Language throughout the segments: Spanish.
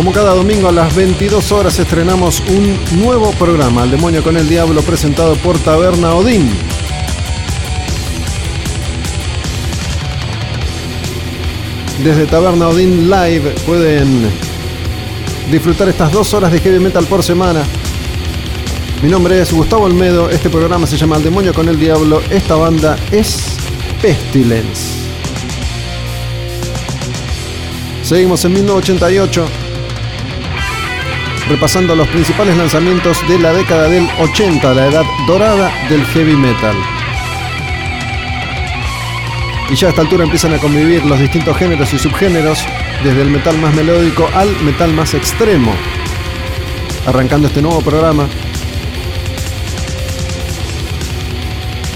Como cada domingo a las 22 horas estrenamos un nuevo programa, El Demonio con el Diablo, presentado por Taberna Odín. Desde Taberna Odín Live pueden disfrutar estas dos horas de heavy metal por semana. Mi nombre es Gustavo Olmedo, este programa se llama El Demonio con el Diablo, esta banda es Pestilence. Seguimos en 1988 repasando los principales lanzamientos de la década del 80, la edad dorada del heavy metal. Y ya a esta altura empiezan a convivir los distintos géneros y subgéneros, desde el metal más melódico al metal más extremo. Arrancando este nuevo programa,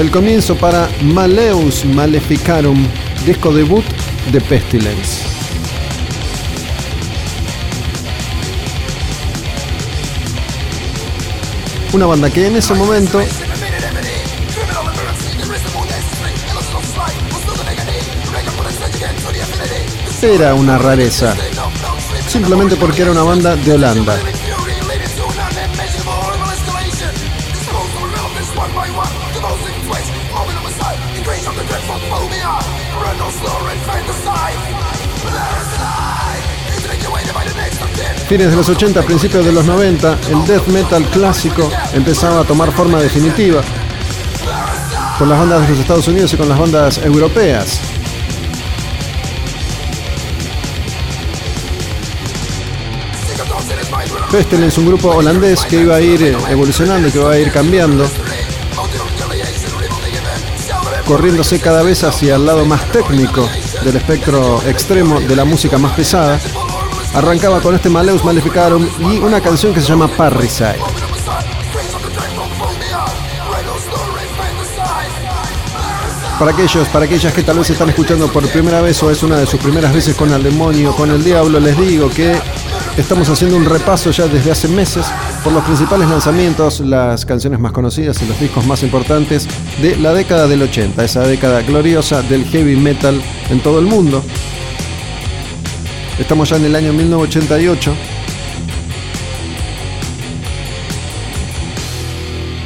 el comienzo para Maleus Maleficarum, disco debut de Pestilence. Una banda que en ese momento era una rareza. Simplemente porque era una banda de Holanda. Fines de los 80, principios de los 90, el death metal clásico empezaba a tomar forma definitiva con las bandas de los Estados Unidos y con las bandas europeas. Pestilence, un grupo holandés que iba a ir evolucionando, que iba a ir cambiando, corriéndose cada vez hacia el lado más técnico del espectro extremo de la música más pesada. Arrancaba con este Maleus Maleficarum y una canción que se llama Parricide. Para aquellos, para aquellas que tal vez están escuchando por primera vez o es una de sus primeras veces con el demonio, con el diablo, les digo que estamos haciendo un repaso ya desde hace meses por los principales lanzamientos, las canciones más conocidas y los discos más importantes de la década del 80, esa década gloriosa del heavy metal en todo el mundo. Estamos ya en el año 1988.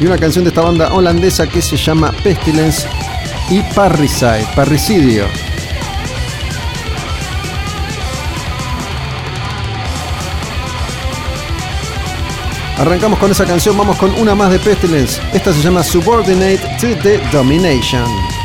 Y una canción de esta banda holandesa que se llama Pestilence y Parricide, Parricidio. Arrancamos con esa canción, vamos con una más de Pestilence. Esta se llama Subordinate to the Domination.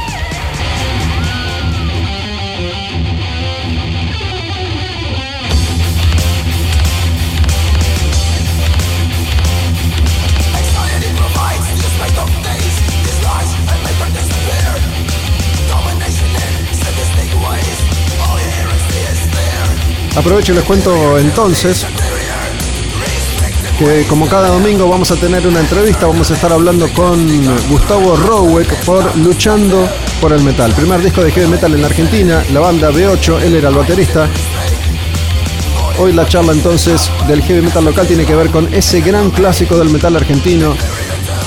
Aprovecho y les cuento entonces que como cada domingo vamos a tener una entrevista, vamos a estar hablando con Gustavo Roweck por Luchando por el Metal. Primer disco de heavy metal en la Argentina, la banda B8, él era el baterista. Hoy la charla entonces del heavy metal local tiene que ver con ese gran clásico del metal argentino,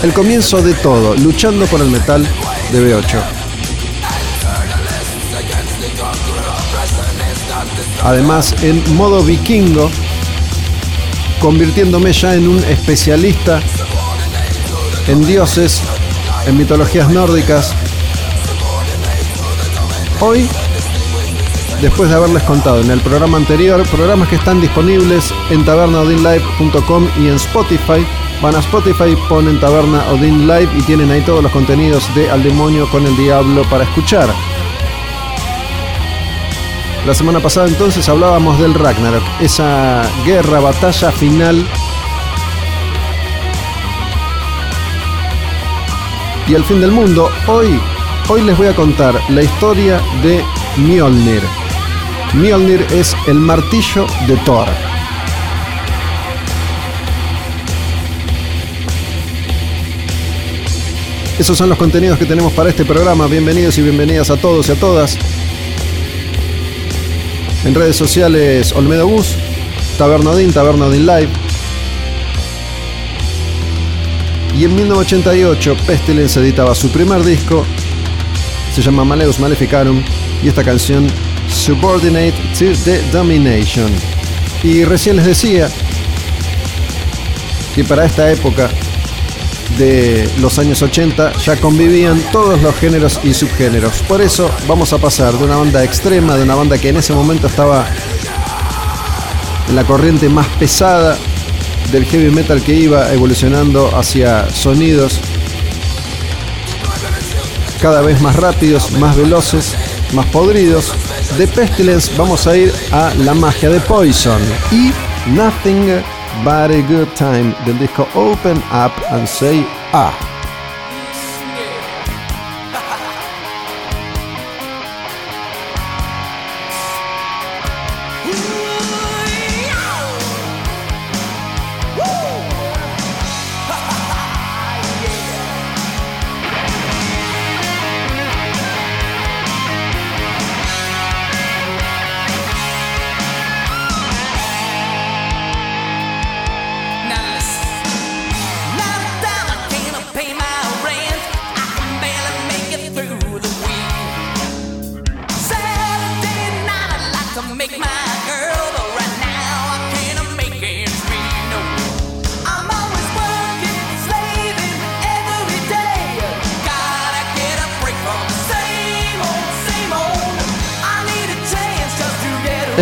el comienzo de todo, luchando por el metal de B8. Además, en modo vikingo, convirtiéndome ya en un especialista en dioses, en mitologías nórdicas. Hoy, después de haberles contado en el programa anterior, programas que están disponibles en tabernaodinlive.com y en Spotify, van a Spotify, ponen Taberna Odin Live y tienen ahí todos los contenidos de Al Demonio con el Diablo para escuchar. La semana pasada entonces hablábamos del Ragnarok, esa guerra, batalla final. Y el fin del mundo. Hoy, hoy les voy a contar la historia de Mjolnir. Mjolnir es el martillo de Thor. Esos son los contenidos que tenemos para este programa. Bienvenidos y bienvenidas a todos y a todas. En redes sociales Olmedo Bus, Tabernodin, Tabernodin Live. Y en 1988 Pestilence editaba su primer disco, se llama Maleus Maleficarum, y esta canción Subordinate to the Domination. Y recién les decía que para esta época de los años 80 ya convivían todos los géneros y subgéneros. Por eso vamos a pasar de una banda extrema, de una banda que en ese momento estaba en la corriente más pesada del heavy metal que iba evolucionando hacia sonidos cada vez más rápidos, más veloces, más podridos. De Pestilence vamos a ir a la magia de Poison y Nothing A Good Time del disco Open Up and Say Ah.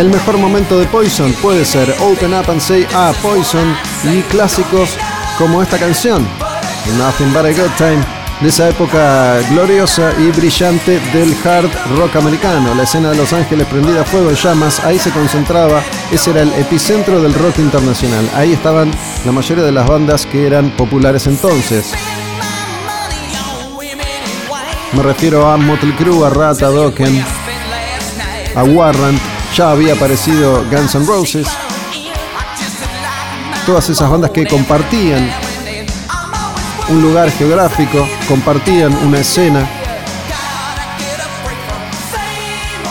El mejor momento de Poison puede ser Open Up and Say Ah Poison y clásicos como esta canción, Nothing But a Good Time, de esa época gloriosa y brillante del hard rock americano. La escena de Los Ángeles prendida a fuego en llamas, ahí se concentraba, ese era el epicentro del rock internacional. Ahí estaban la mayoría de las bandas que eran populares entonces. Me refiero a Motley Crue, a Rata, Dokken, a Warrant, ya había aparecido Guns N' Roses. Todas esas bandas que compartían un lugar geográfico, compartían una escena.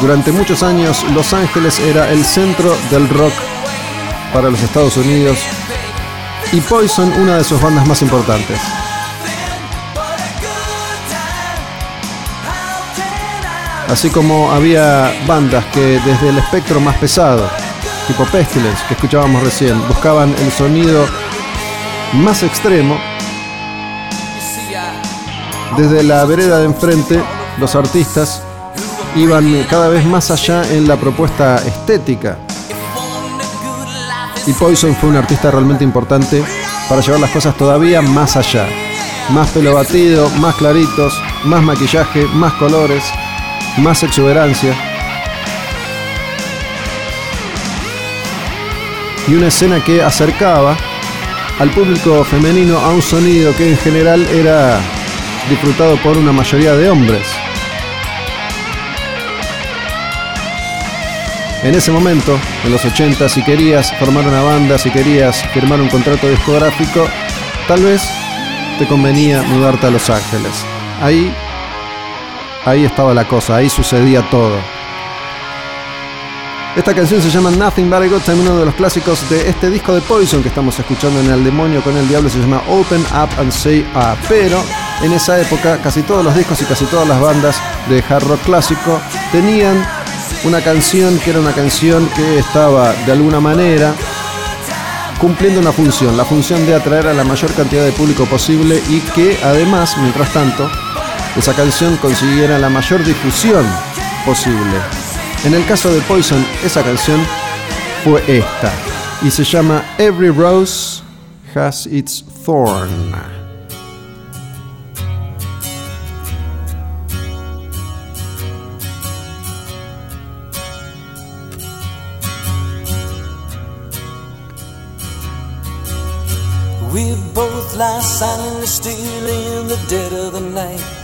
Durante muchos años Los Ángeles era el centro del rock para los Estados Unidos y Poison una de sus bandas más importantes. Así como había bandas que desde el espectro más pesado, tipo Pestilence, que escuchábamos recién, buscaban el sonido más extremo, desde la vereda de enfrente, los artistas iban cada vez más allá en la propuesta estética. Y Poison fue un artista realmente importante para llevar las cosas todavía más allá. Más pelo batido, más claritos, más maquillaje, más colores más exuberancia. Y una escena que acercaba al público femenino a un sonido que en general era disfrutado por una mayoría de hombres. En ese momento, en los 80, si querías formar una banda, si querías firmar un contrato discográfico, tal vez te convenía mudarte a Los Ángeles. Ahí Ahí estaba la cosa, ahí sucedía todo. Esta canción se llama Nothing But a Good Time, uno de los clásicos de este disco de Poison que estamos escuchando en El Demonio con el Diablo, se llama Open Up and Say Ah. Pero en esa época casi todos los discos y casi todas las bandas de hard rock clásico tenían una canción que era una canción que estaba de alguna manera cumpliendo una función, la función de atraer a la mayor cantidad de público posible y que además, mientras tanto, esa canción consiguiera la mayor difusión posible. En el caso de Poison, esa canción fue esta y se llama Every Rose Has Its Thorn. We both lie silently still in the dead of the night.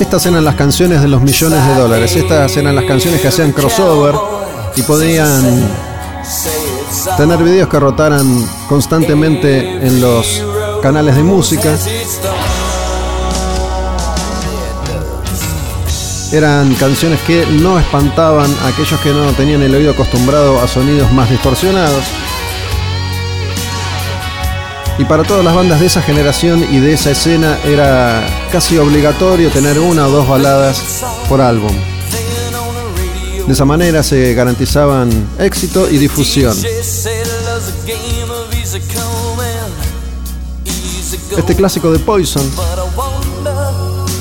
Estas eran las canciones de los millones de dólares. Estas eran las canciones que hacían crossover y podían tener videos que rotaran constantemente en los canales de música. Eran canciones que no espantaban a aquellos que no tenían el oído acostumbrado a sonidos más distorsionados. Y para todas las bandas de esa generación y de esa escena era casi obligatorio tener una o dos baladas por álbum. De esa manera se garantizaban éxito y difusión. Este clásico de Poison,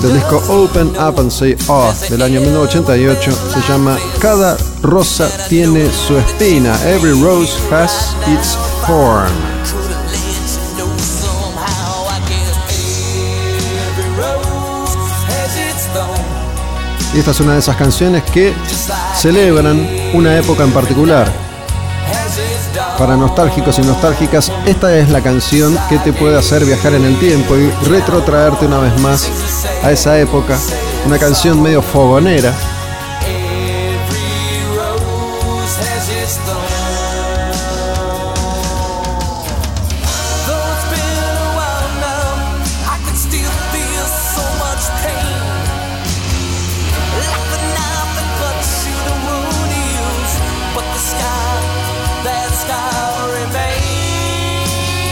del disco Open Up and Say Oh del año 1988, se llama Cada rosa tiene su espina. Every rose has its thorn. Y esta es una de esas canciones que celebran una época en particular. Para nostálgicos y nostálgicas, esta es la canción que te puede hacer viajar en el tiempo y retrotraerte una vez más a esa época. Una canción medio fogonera.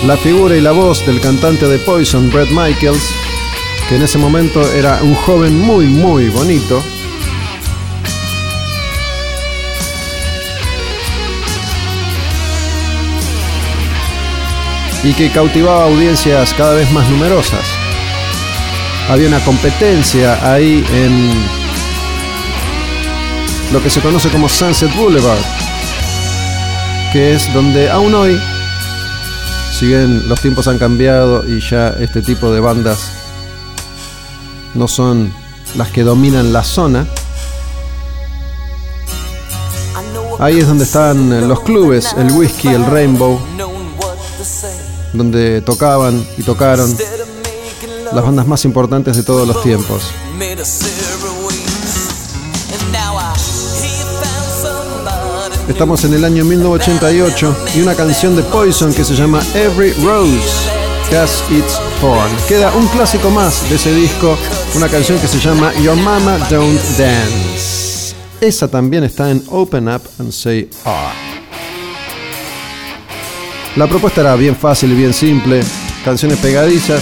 La figura y la voz del cantante de Poison, Brett Michaels, que en ese momento era un joven muy, muy bonito. Y que cautivaba audiencias cada vez más numerosas. Había una competencia ahí en lo que se conoce como Sunset Boulevard, que es donde aún hoy si bien los tiempos han cambiado y ya este tipo de bandas no son las que dominan la zona, ahí es donde están los clubes, el whisky, el rainbow, donde tocaban y tocaron las bandas más importantes de todos los tiempos. Estamos en el año 1988 y una canción de Poison que se llama Every Rose Has Its Thorn. Queda un clásico más de ese disco, una canción que se llama Your Mama Don't Dance. Esa también está en Open Up and Say Ah. La propuesta era bien fácil y bien simple, canciones pegadizas,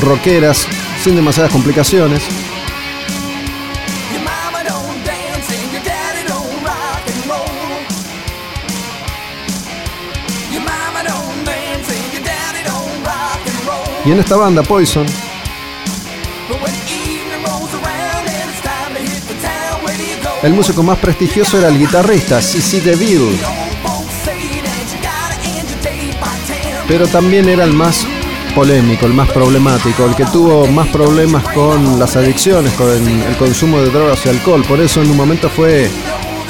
rockeras, sin demasiadas complicaciones. Y en esta banda, Poison, el músico más prestigioso era el guitarrista, CC DeVille. Pero también era el más polémico, el más problemático, el que tuvo más problemas con las adicciones, con el consumo de drogas y alcohol. Por eso en un momento fue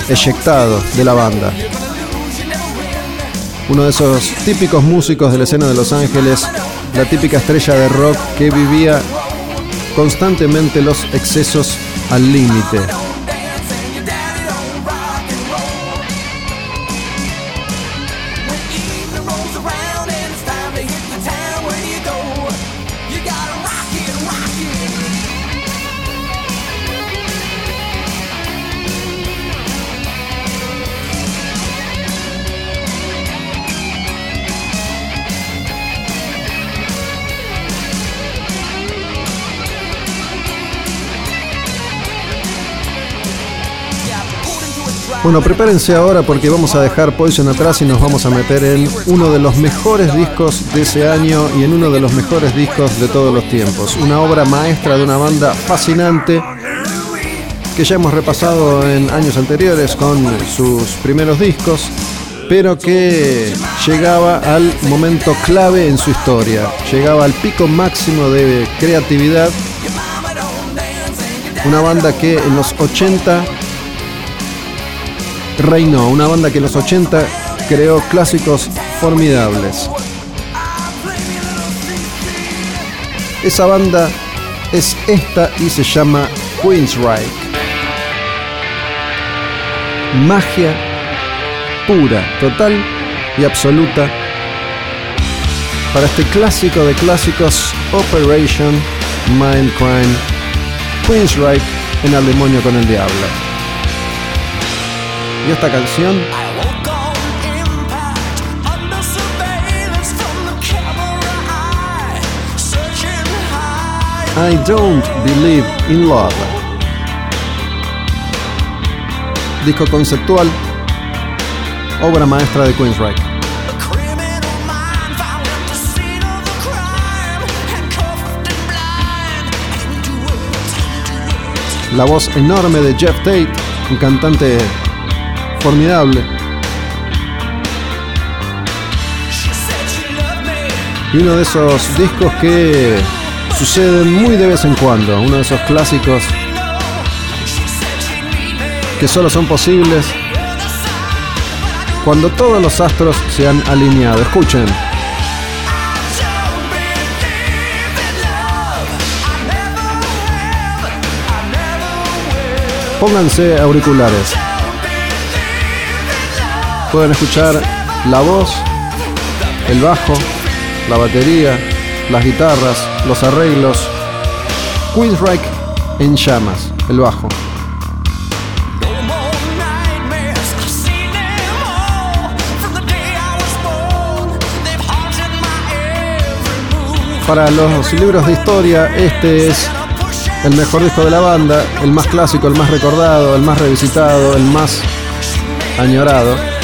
eyectado de la banda. Uno de esos típicos músicos de la escena de Los Ángeles, la típica estrella de rock que vivía constantemente los excesos al límite. Bueno, prepárense ahora porque vamos a dejar Poison atrás y nos vamos a meter en uno de los mejores discos de ese año y en uno de los mejores discos de todos los tiempos. Una obra maestra de una banda fascinante que ya hemos repasado en años anteriores con sus primeros discos, pero que llegaba al momento clave en su historia, llegaba al pico máximo de creatividad. Una banda que en los 80 reinó, una banda que en los 80 creó clásicos formidables. Esa banda es esta y se llama Queensryche. Magia pura, total y absoluta para este clásico de clásicos Operation Mindcrime Queensryche en el demonio con el diablo. Esta canción I Don't Believe in Love. Disco conceptual, obra maestra de Queensryche. La voz enorme de Jeff Tate, un cantante formidable. Y uno de esos discos que suceden muy de vez en cuando, uno de esos clásicos que solo son posibles cuando todos los astros se han alineado. Escuchen. Pónganse auriculares pueden escuchar la voz, el bajo, la batería, las guitarras, los arreglos. Queensryche en llamas, el bajo. Para los libros de historia, este es el mejor disco de la banda, el más clásico, el más recordado, el más revisitado, el más añorado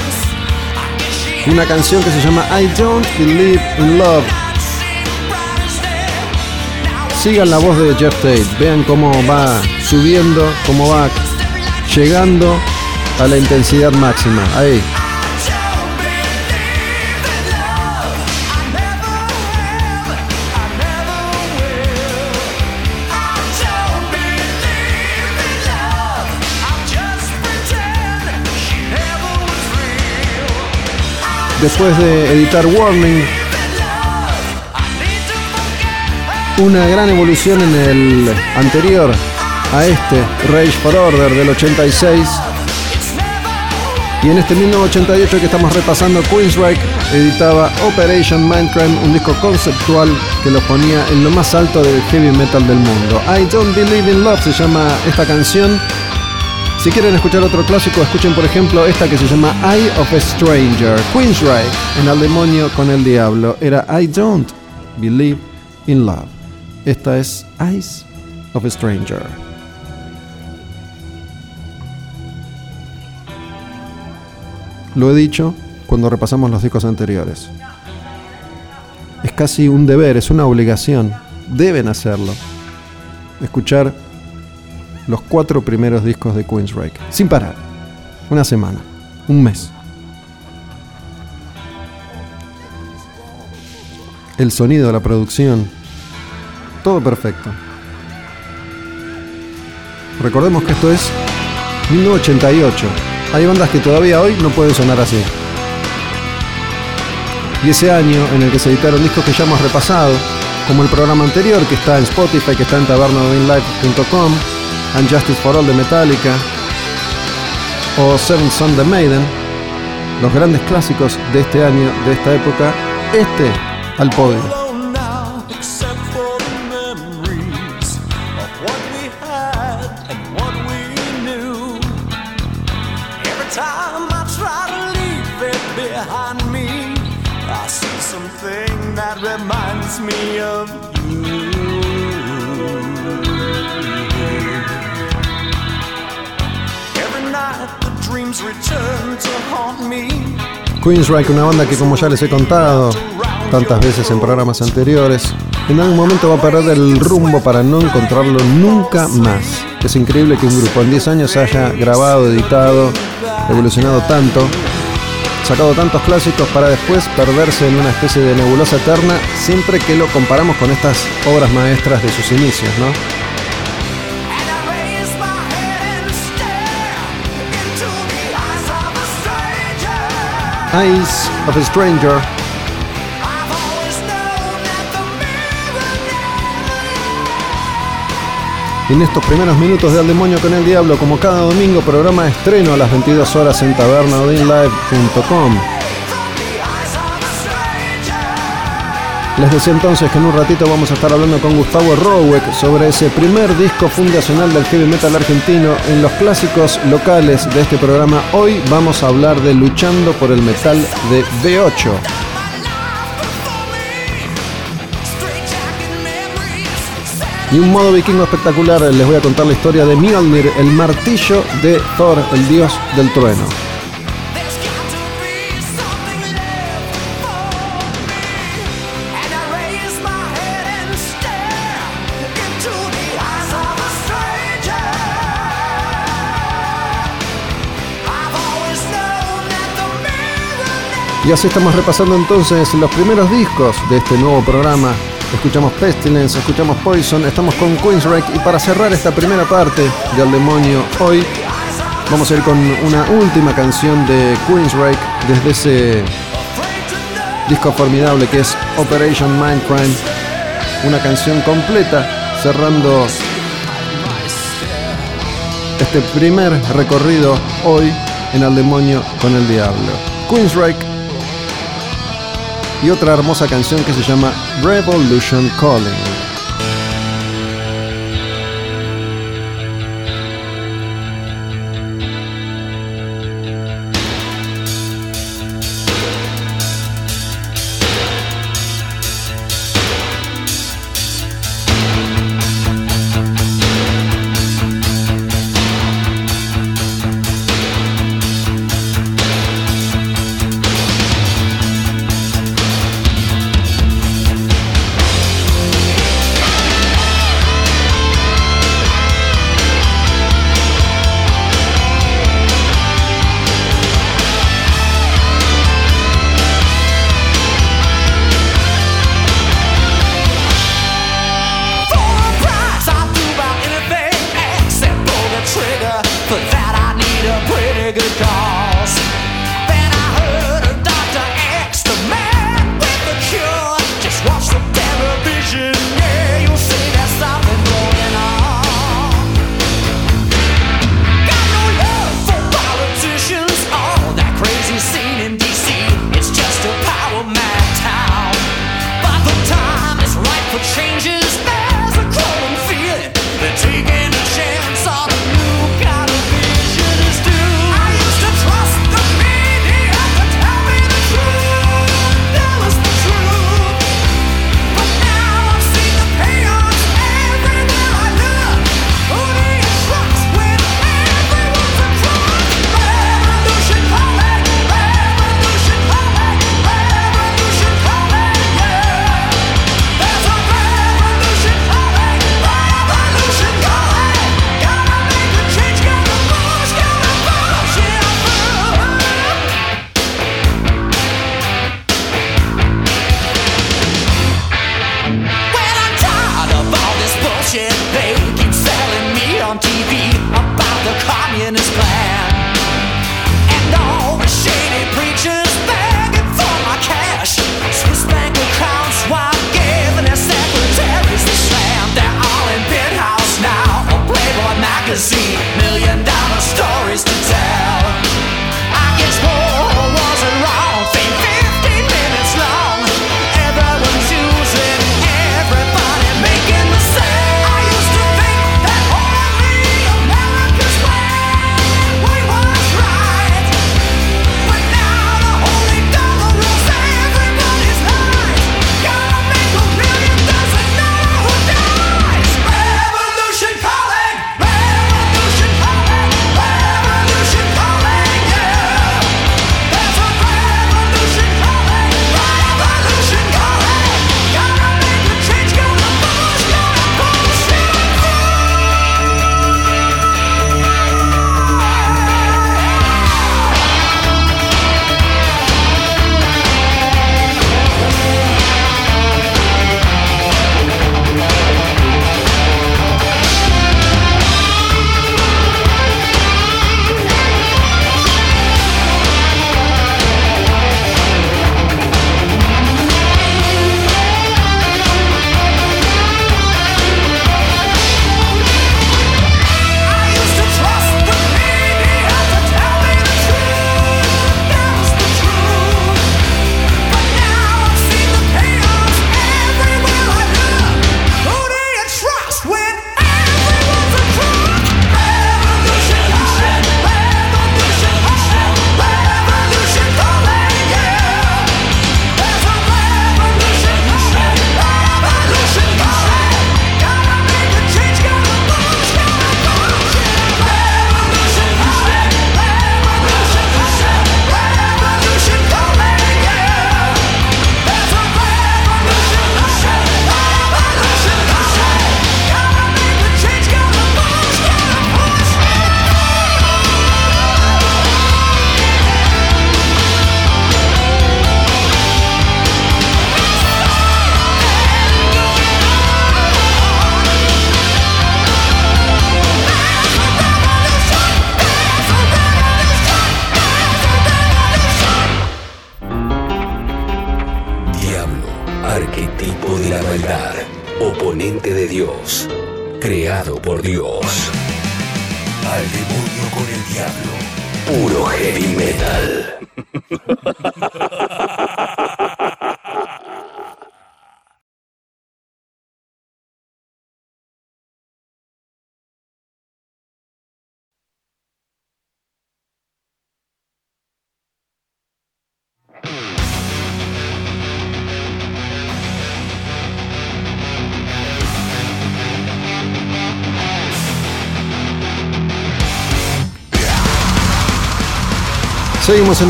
una canción que se llama I Don't Believe in Love. Sigan la voz de Jeff Tate, vean cómo va subiendo, cómo va llegando a la intensidad máxima. Ahí. Después de editar Warning. Una gran evolución en el anterior a este, Rage for Order del 86. Y en este 1988 que estamos repasando, Queensryche editaba Operation Mindcrime, un disco conceptual que lo ponía en lo más alto del heavy metal del mundo. I Don't Believe in Love se llama esta canción si quieren escuchar otro clásico, escuchen por ejemplo esta que se llama Eye of a Stranger, Queensryche, en Al Demonio con el Diablo. Era I Don't Believe in Love. Esta es Eyes of a Stranger. Lo he dicho cuando repasamos los discos anteriores. Es casi un deber, es una obligación. Deben hacerlo. Escuchar los cuatro primeros discos de Queensryche, sin parar. Una semana, un mes. el sonido, la producción, todo perfecto. Recordemos que esto es 1988. Hay bandas que todavía hoy no pueden sonar así. Y ese año en el que se editaron discos que ya hemos repasado, como el programa anterior que está en Spotify, que está en tabernadinlife.com, And Justice for All de Metallica, o Seven Son de Maiden, los grandes clásicos de este año, de esta época, este al podio. Queensryche, una banda que como ya les he contado tantas veces en programas anteriores, en algún momento va a perder el rumbo para no encontrarlo nunca más. Es increíble que un grupo en 10 años haya grabado, editado, evolucionado tanto, sacado tantos clásicos para después perderse en una especie de nebulosa eterna siempre que lo comparamos con estas obras maestras de sus inicios, ¿no? Eyes of a Stranger. En estos primeros minutos de Al Demonio con el Diablo, como cada domingo, programa estreno a las 22 horas en tabernadinlive.com. Les decía entonces que en un ratito vamos a estar hablando con Gustavo Rowek sobre ese primer disco fundacional del heavy metal argentino en los clásicos locales de este programa. Hoy vamos a hablar de Luchando por el Metal de B8. Y un modo vikingo espectacular, les voy a contar la historia de Mjolnir, el martillo de Thor, el dios del trueno. Y así estamos repasando entonces los primeros discos de este nuevo programa. Escuchamos Pestilence, escuchamos Poison, estamos con Queensryche y para cerrar esta primera parte de Al Demonio hoy vamos a ir con una última canción de Queensryche desde ese disco formidable que es Operation Mindcrime, una canción completa cerrando este primer recorrido hoy en Al Demonio con el Diablo. Queensryche y otra hermosa canción que se llama Revolution Calling.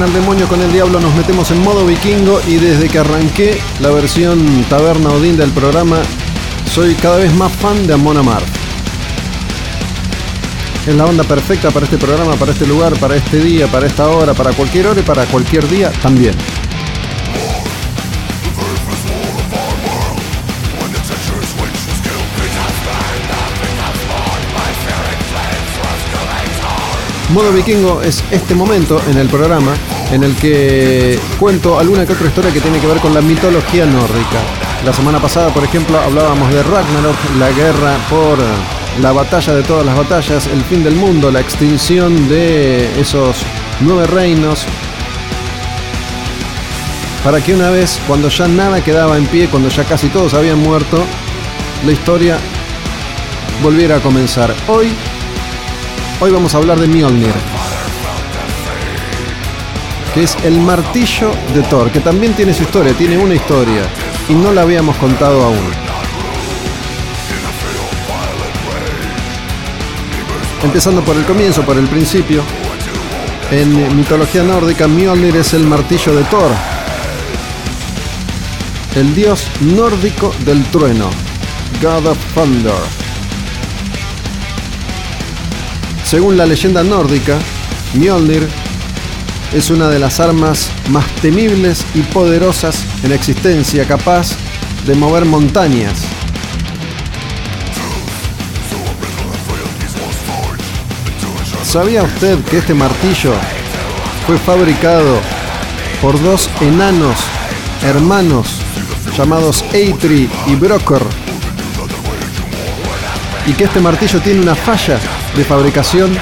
El demonio con el diablo, nos metemos en modo vikingo y desde que arranqué la versión Taberna Odín del programa, soy cada vez más fan de Amon Amarth. Es la banda perfecta para este programa, para este lugar, para este día, para esta hora, para cualquier hora y para cualquier día también. Modo Vikingo es este momento en el programa en el que cuento alguna que otra historia que tiene que ver con la mitología nórdica. La semana pasada, por ejemplo, hablábamos de Ragnarok, la guerra por la batalla de todas las batallas, el fin del mundo, la extinción de esos nueve reinos, para que una vez, cuando ya nada quedaba en pie, cuando ya casi todos habían muerto, la historia volviera a comenzar. Hoy Hoy vamos a hablar de Mjolnir, que es el martillo de Thor, que también tiene su historia, tiene una historia, y no la habíamos contado aún. Empezando por el comienzo, por el principio, en mitología nórdica, Mjolnir es el martillo de Thor, el dios nórdico del trueno, God of Thunder. Según la leyenda nórdica, Mjolnir es una de las armas más temibles y poderosas en existencia, capaz de mover montañas. ¿Sabía usted que este martillo fue fabricado por dos enanos hermanos llamados Eitri y Broker? Y que este martillo tiene una falla de fabricación,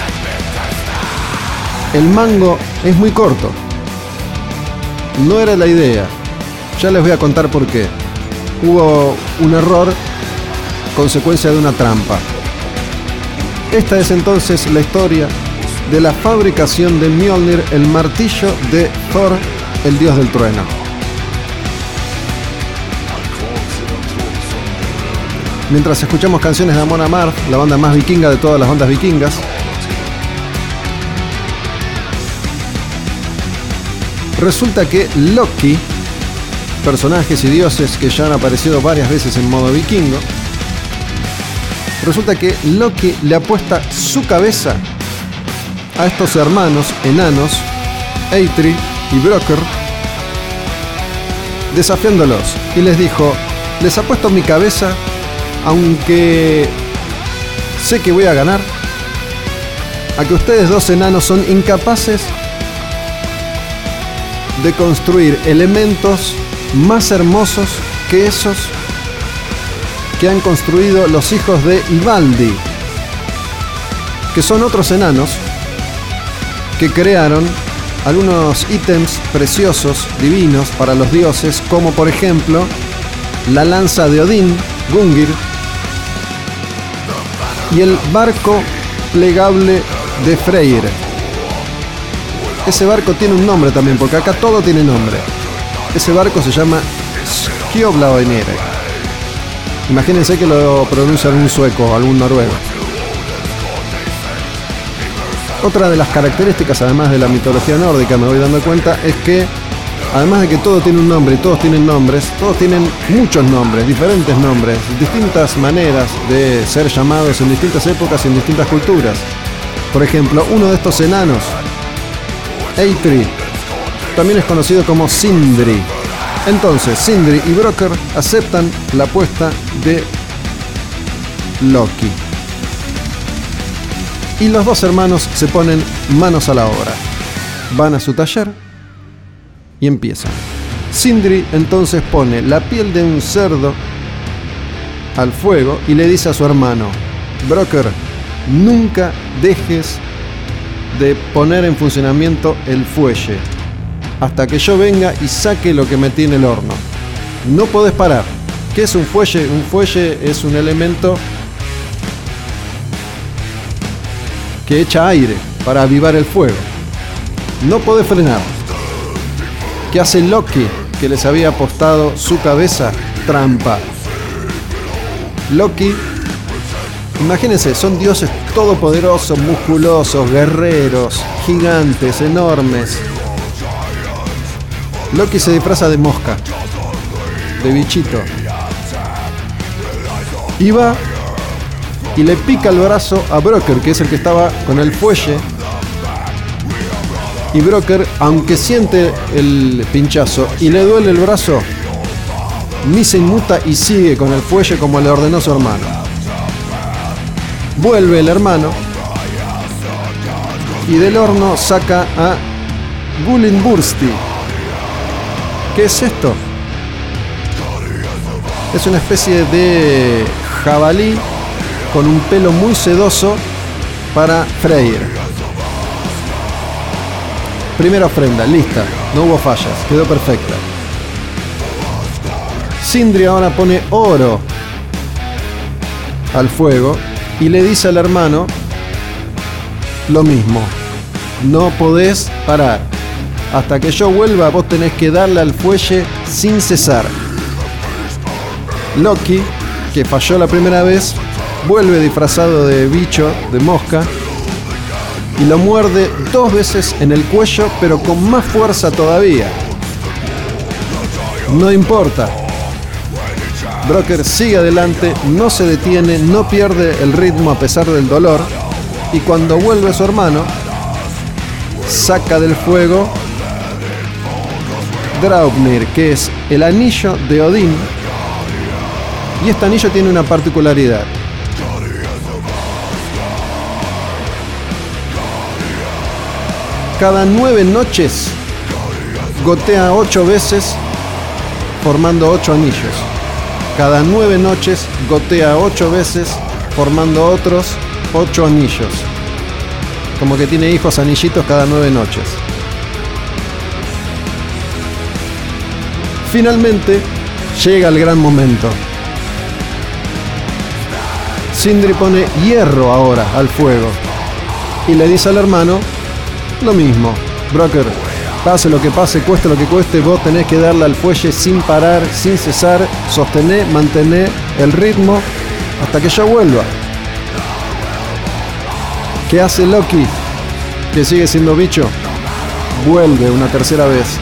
el mango es muy corto. No era la idea. Ya les voy a contar por qué. Hubo un error consecuencia de una trampa. Esta es entonces la historia de la fabricación de Mjolnir, el martillo de Thor, el dios del trueno. Mientras escuchamos canciones de Amon Amarth, la banda más vikinga de todas las bandas vikingas. Resulta que Loki, personajes y dioses que ya han aparecido varias veces en modo vikingo, resulta que Loki le apuesta su cabeza a estos hermanos enanos, Eitri y Broker, desafiándolos y les dijo, les apuesto mi cabeza aunque sé que voy a ganar, a que ustedes dos enanos son incapaces de construir elementos más hermosos que esos que han construido los hijos de Ivaldi, que son otros enanos que crearon algunos ítems preciosos, divinos para los dioses, como por ejemplo la lanza de Odín, Gungir, y el barco plegable de Freyr. Ese barco tiene un nombre también, porque acá todo tiene nombre. Ese barco se llama Skjoblaoenir. Imagínense que lo pronuncia algún sueco, algún noruego. Otra de las características, además de la mitología nórdica, me voy dando cuenta, es que además de que todo tiene un nombre y todos tienen nombres, todos tienen muchos nombres, diferentes nombres, distintas maneras de ser llamados en distintas épocas y en distintas culturas. Por ejemplo, uno de estos enanos, Eitri, también es conocido como Sindri. Entonces, Sindri y Broker aceptan la apuesta de Loki. Y los dos hermanos se ponen manos a la obra. Van a su taller y empiezan. Sindri entonces pone la piel de un cerdo al fuego y le dice a su hermano, Broker, nunca dejes de poner en funcionamiento el fuelle hasta que yo venga y saque lo que metí en el horno. No podés parar. ¿Qué es un fuelle? Un fuelle es un elemento que echa aire para avivar el fuego. No podés frenar. ¿Qué hace Loki que les había apostado su cabeza? Trampa. Loki, imagínense, son dioses todopoderosos, musculosos, guerreros, gigantes, enormes. Loki se disfraza de mosca, de bichito. Y va y le pica el brazo a Broker, que es el que estaba con el fuelle. Y Broker, aunque siente el pinchazo y le duele el brazo, ni inmuta y sigue con el fuelle como le ordenó su hermano. Vuelve el hermano y del horno saca a Gulin Bursti. ¿Qué es esto? Es una especie de jabalí con un pelo muy sedoso para Freyr. Primera ofrenda, lista, no hubo fallas, quedó perfecta. Sindri ahora pone oro al fuego y le dice al hermano lo mismo. No podés parar. Hasta que yo vuelva vos tenés que darle al fuelle sin cesar. Loki, que falló la primera vez, vuelve disfrazado de bicho, de mosca, y lo muerde dos veces en el cuello, pero con más fuerza todavía. No importa, Broker sigue adelante, no se detiene, no pierde el ritmo a pesar del dolor. Y cuando vuelve su hermano, saca del fuego Draupnir, que es el anillo de Odín. Y este anillo tiene una particularidad. Cada nueve noches gotea ocho veces formando ocho anillos. Cada nueve noches gotea ocho veces, formando otros ocho anillos. Como que tiene hijos anillitos cada nueve noches. Finalmente llega el gran momento. Sindri pone hierro ahora al fuego y le dice al hermano lo mismo. Broker, Pase lo que pase, cueste lo que cueste, vos tenés que darle al fuelle sin parar, sin cesar, sostener, mantener el ritmo hasta que yo vuelva. ¿Qué hace Loki? Que sigue siendo bicho. Vuelve una tercera vez.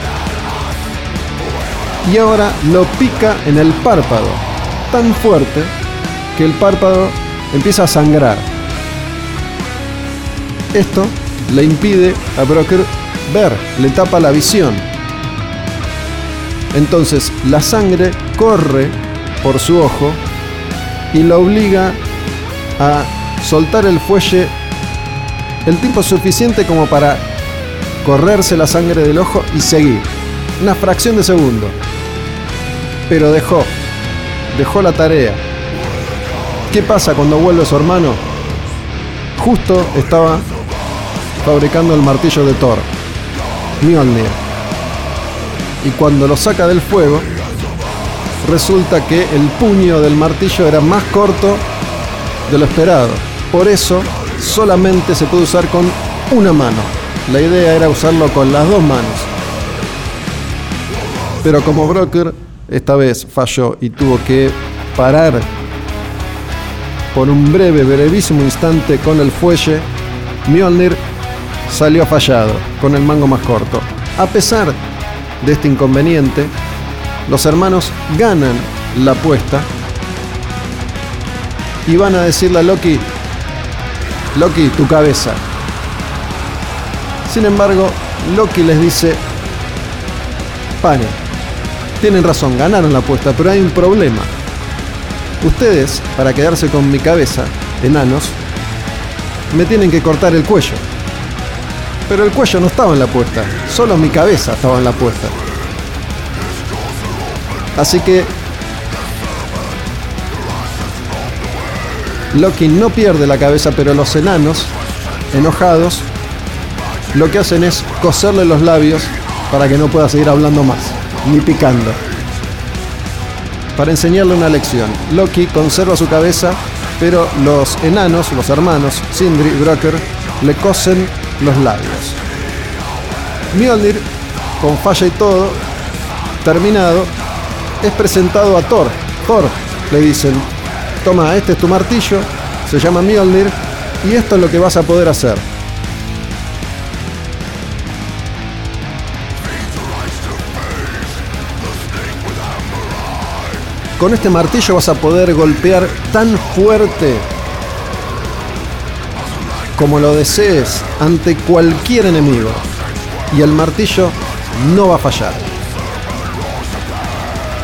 Y ahora lo pica en el párpado. Tan fuerte que el párpado empieza a sangrar. Esto le impide a Broker ver, le tapa la visión. Entonces la sangre corre por su ojo y lo obliga a soltar el fuelle el tiempo suficiente como para correrse la sangre del ojo y seguir. Una fracción de segundo. Pero dejó, dejó la tarea. ¿Qué pasa cuando vuelve su hermano? Justo estaba fabricando el martillo de Thor. Mjolnir. Y cuando lo saca del fuego, resulta que el puño del martillo era más corto de lo esperado. Por eso solamente se puede usar con una mano. La idea era usarlo con las dos manos. Pero como Broker esta vez falló y tuvo que parar por un breve, brevísimo instante con el fuelle, Mjolnir salió fallado, con el mango más corto. A pesar de este inconveniente, los hermanos ganan la apuesta y van a decirle a Loki, Loki, tu cabeza. Sin embargo, Loki les dice, pare, tienen razón, ganaron la apuesta, pero hay un problema. Ustedes, para quedarse con mi cabeza, enanos, me tienen que cortar el cuello. Pero el cuello no estaba en la apuesta, solo mi cabeza estaba en la apuesta. Así que Loki no pierde la cabeza, pero los enanos, enojados, lo que hacen es coserle los labios para que no pueda seguir hablando más, ni picando. Para enseñarle una lección, Loki conserva su cabeza, pero los enanos, los hermanos, Sindri y Broker, le cosen los labios. Mjolnir, con falla y todo, terminado, es presentado a Thor. Thor, le dicen, toma, este es tu martillo, se llama Mjolnir, y esto es lo que vas a poder hacer. Con este martillo vas a poder golpear tan fuerte como lo desees ante cualquier enemigo. Y el martillo no va a fallar.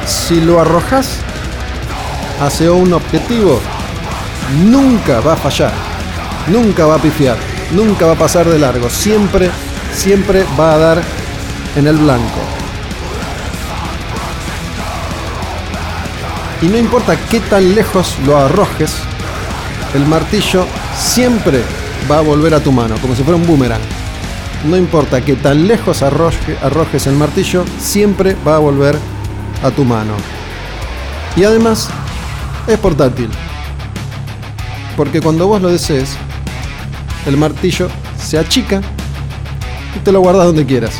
Si lo arrojas hacia un objetivo, nunca va a fallar. Nunca va a pifiar. Nunca va a pasar de largo. Siempre, siempre va a dar en el blanco. Y no importa qué tan lejos lo arrojes, el martillo siempre va a volver a tu mano, como si fuera un boomerang. No importa que tan lejos arrojes el martillo, siempre va a volver a tu mano. Y además, es portátil. Porque cuando vos lo desees, el martillo se achica y te lo guardas donde quieras.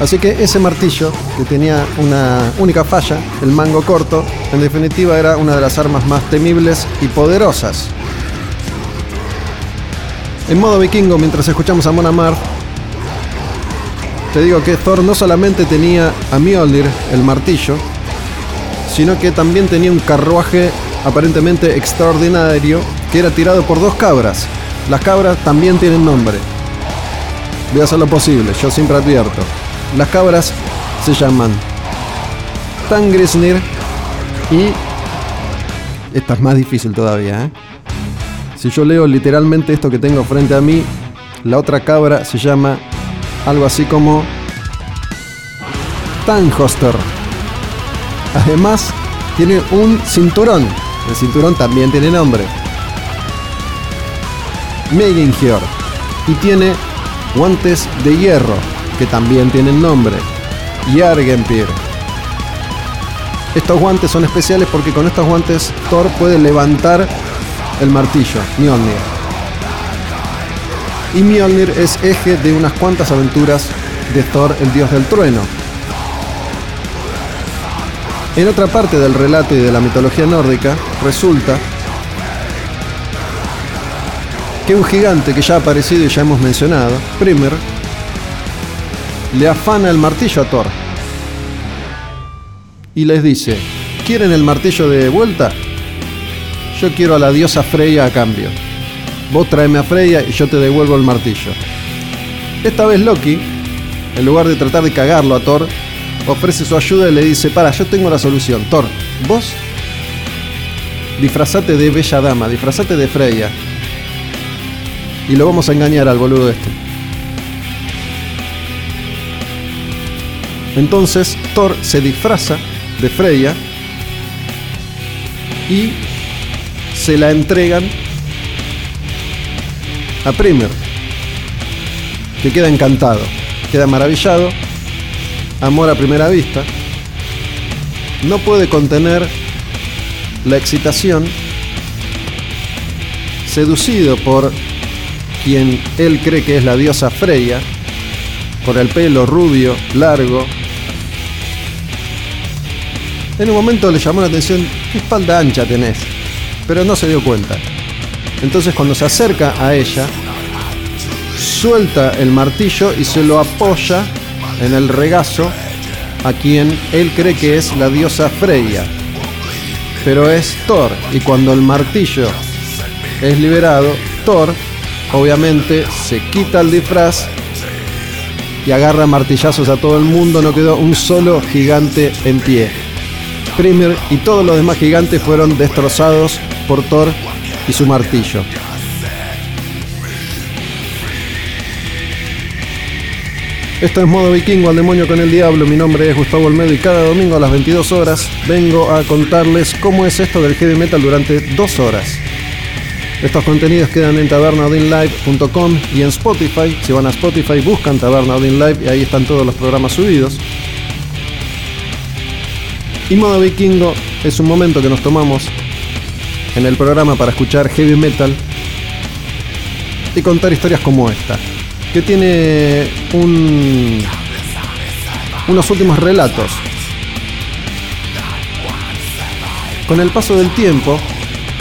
Así que ese martillo, que tenía una única falla, el mango corto, en definitiva era una de las armas más temibles y poderosas. En modo vikingo, mientras escuchamos a Mona te digo que Thor no solamente tenía a Mjolnir, el martillo, sino que también tenía un carruaje aparentemente extraordinario que era tirado por dos cabras. Las cabras también tienen nombre. Voy a hacer lo posible, yo siempre advierto. Las cabras se llaman Tangrisnir y... Esta es más difícil todavía, ¿eh? Si yo leo literalmente esto que tengo frente a mí, la otra cabra se llama algo así como Tanghoster. Además, tiene un cinturón. El cinturón también tiene nombre. Megingjord. Y tiene guantes de hierro que también tienen nombre, Argenpir. Estos guantes son especiales porque con estos guantes Thor puede levantar el martillo, Mjolnir. Y Mjolnir es eje de unas cuantas aventuras de Thor, el dios del trueno. En otra parte del relato y de la mitología nórdica, resulta que un gigante que ya ha aparecido y ya hemos mencionado, Primer, le afana el martillo a Thor. Y les dice, ¿quieren el martillo de vuelta? Yo quiero a la diosa Freya a cambio. Vos tráeme a Freya y yo te devuelvo el martillo. Esta vez Loki, en lugar de tratar de cagarlo a Thor, ofrece su ayuda y le dice, para, yo tengo la solución. Thor, vos disfrazate de bella dama, disfrazate de Freya. Y lo vamos a engañar al boludo este. Entonces Thor se disfraza de Freya y se la entregan a Primer, que queda encantado, queda maravillado, amor a primera vista, no puede contener la excitación, seducido por quien él cree que es la diosa Freya, por el pelo rubio, largo, en un momento le llamó la atención, ¿qué espalda ancha tenés? Pero no se dio cuenta. Entonces cuando se acerca a ella, suelta el martillo y se lo apoya en el regazo a quien él cree que es la diosa Freya. Pero es Thor y cuando el martillo es liberado, Thor obviamente se quita el disfraz y agarra martillazos a todo el mundo, no quedó un solo gigante en pie. Premier y todos los demás gigantes fueron destrozados por Thor y su martillo. Esto es Modo Vikingo al demonio con el diablo. Mi nombre es Gustavo Olmedo y cada domingo a las 22 horas vengo a contarles cómo es esto del heavy metal durante dos horas. Estos contenidos quedan en tabernaudinlive.com y en Spotify. Si van a Spotify, buscan Taberna Live y ahí están todos los programas subidos. Y Modo Vikingo es un momento que nos tomamos en el programa para escuchar heavy metal y contar historias como esta que tiene un, unos últimos relatos. Con el paso del tiempo,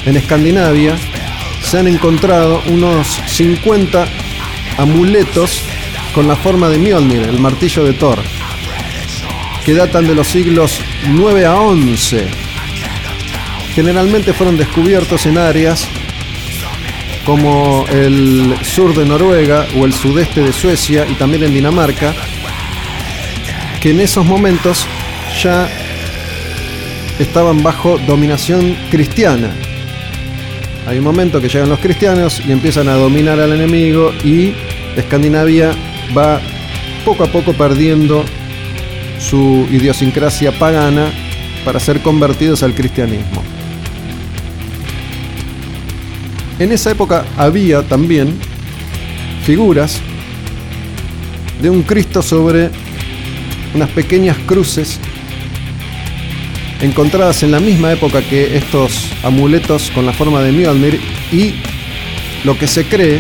en Escandinavia se han encontrado unos 50 amuletos con la forma de Mjolnir, el martillo de Thor, que datan de los siglos 9 a 11. Generalmente fueron descubiertos en áreas como el sur de Noruega o el sudeste de Suecia y también en Dinamarca, que en esos momentos ya estaban bajo dominación cristiana. Hay un momento que llegan los cristianos y empiezan a dominar al enemigo y Escandinavia va poco a poco perdiendo su idiosincrasia pagana para ser convertidos al cristianismo. En esa época había también figuras de un Cristo sobre unas pequeñas cruces encontradas en la misma época que estos amuletos con la forma de Mjolnir y lo que se cree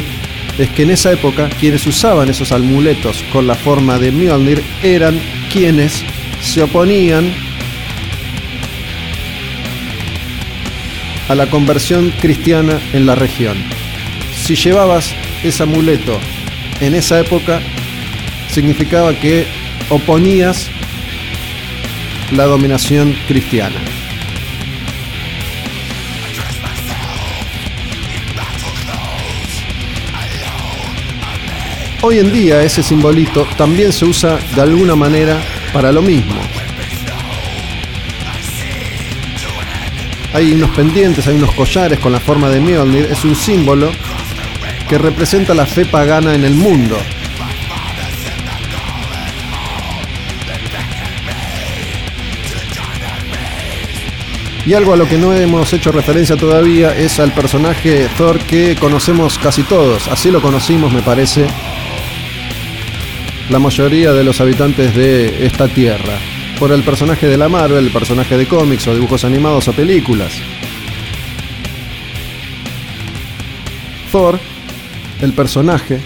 es que en esa época quienes usaban esos amuletos con la forma de Mjolnir eran quienes se oponían a la conversión cristiana en la región. Si llevabas ese amuleto en esa época, significaba que oponías la dominación cristiana. Hoy en día ese simbolito también se usa de alguna manera para lo mismo. Hay unos pendientes, hay unos collares con la forma de Mjolnir. Es un símbolo que representa la fe pagana en el mundo. Y algo a lo que no hemos hecho referencia todavía es al personaje Thor que conocemos casi todos. Así lo conocimos, me parece, la mayoría de los habitantes de esta tierra por el personaje de la Marvel, el personaje de cómics o dibujos animados o películas. Thor, el personaje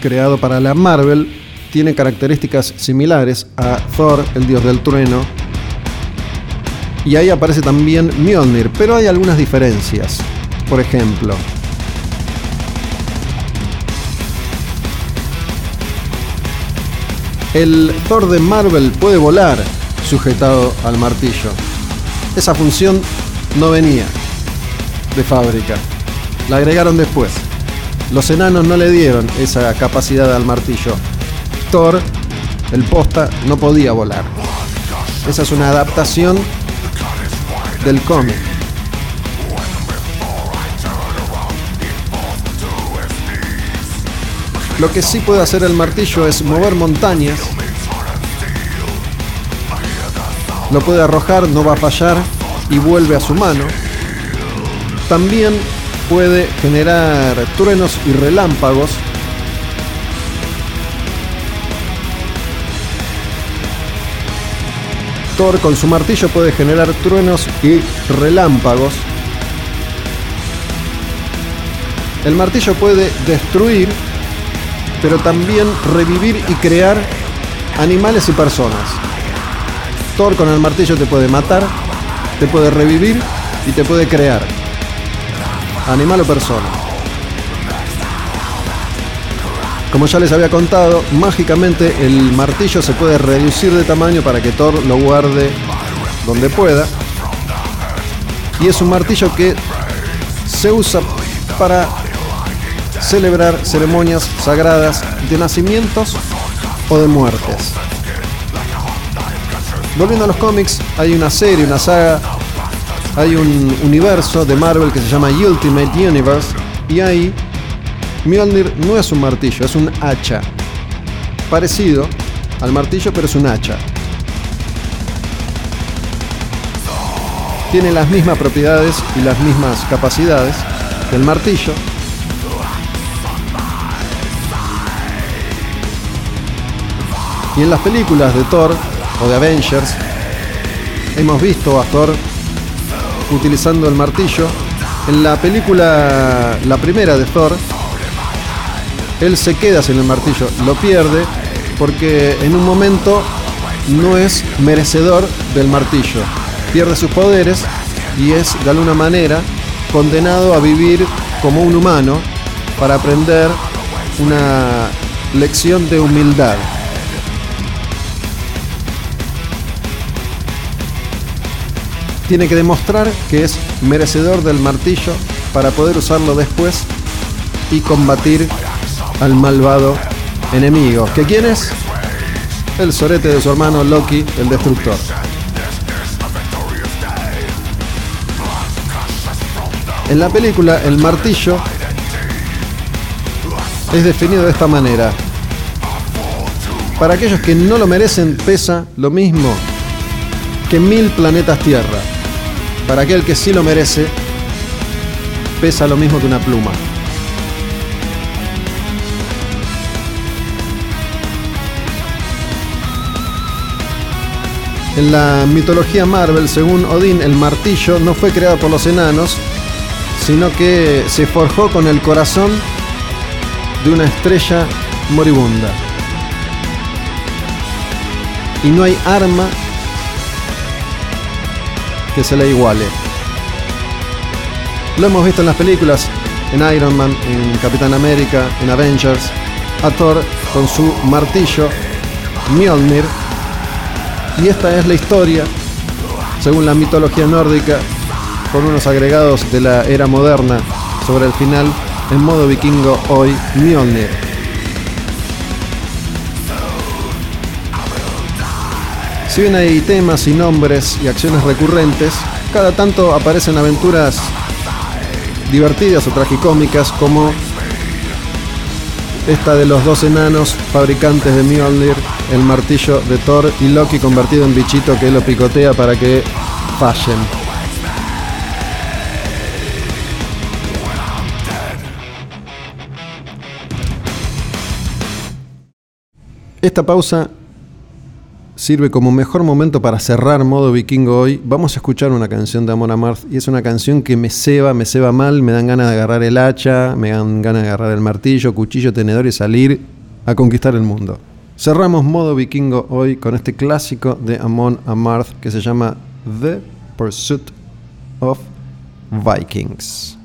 creado para la Marvel, tiene características similares a Thor, el dios del trueno. Y ahí aparece también Mjolnir, pero hay algunas diferencias. Por ejemplo, el Thor de Marvel puede volar, sujetado al martillo. Esa función no venía de fábrica, la agregaron después. Los enanos no le dieron esa capacidad al martillo. Thor, el posta, no podía volar. Esa es una adaptación del cómic. Lo que sí puede hacer el martillo es mover montañas lo puede arrojar, no va a fallar y vuelve a su mano. También puede generar truenos y relámpagos. Thor con su martillo puede generar truenos y relámpagos. El martillo puede destruir, pero también revivir y crear animales y personas con el martillo te puede matar, te puede revivir y te puede crear. Animal o persona. Como ya les había contado, mágicamente el martillo se puede reducir de tamaño para que Thor lo guarde donde pueda. Y es un martillo que se usa para celebrar ceremonias sagradas de nacimientos o de muertes. Volviendo a los cómics, hay una serie, una saga, hay un universo de Marvel que se llama Ultimate Universe y ahí Mjolnir no es un martillo, es un hacha. Parecido, al martillo, pero es un hacha. Tiene las mismas propiedades y las mismas capacidades que el martillo. Y en las películas de Thor o de Avengers hemos visto a Thor utilizando el martillo. En la película, la primera de Thor, él se queda sin el martillo, lo pierde porque en un momento no es merecedor del martillo. Pierde sus poderes y es de alguna manera condenado a vivir como un humano para aprender una lección de humildad. Tiene que demostrar que es merecedor del martillo para poder usarlo después y combatir al malvado enemigo. ¿Que quién es? El sorete de su hermano Loki, el destructor. En la película, el martillo es definido de esta manera. Para aquellos que no lo merecen, pesa lo mismo que mil planetas Tierra. Para aquel que sí lo merece, pesa lo mismo que una pluma. En la mitología Marvel, según Odín, el martillo no fue creado por los enanos, sino que se forjó con el corazón de una estrella moribunda. Y no hay arma que se le iguale. Lo hemos visto en las películas, en Iron Man, en Capitán América, en Avengers, a Thor con su martillo Mjolnir y esta es la historia, según la mitología nórdica, con unos agregados de la era moderna sobre el final en modo vikingo hoy Mjolnir. Si bien hay temas y nombres y acciones recurrentes, cada tanto aparecen aventuras divertidas o tragicómicas como esta de los dos enanos fabricantes de Mjolnir, el martillo de Thor y Loki convertido en bichito que lo picotea para que fallen. Esta pausa sirve como mejor momento para cerrar modo vikingo hoy. Vamos a escuchar una canción de Amon Amarth y es una canción que me ceba, me ceba mal, me dan ganas de agarrar el hacha, me dan ganas de agarrar el martillo, cuchillo, tenedor y salir a conquistar el mundo. Cerramos modo vikingo hoy con este clásico de Amon Amarth que se llama The Pursuit of Vikings.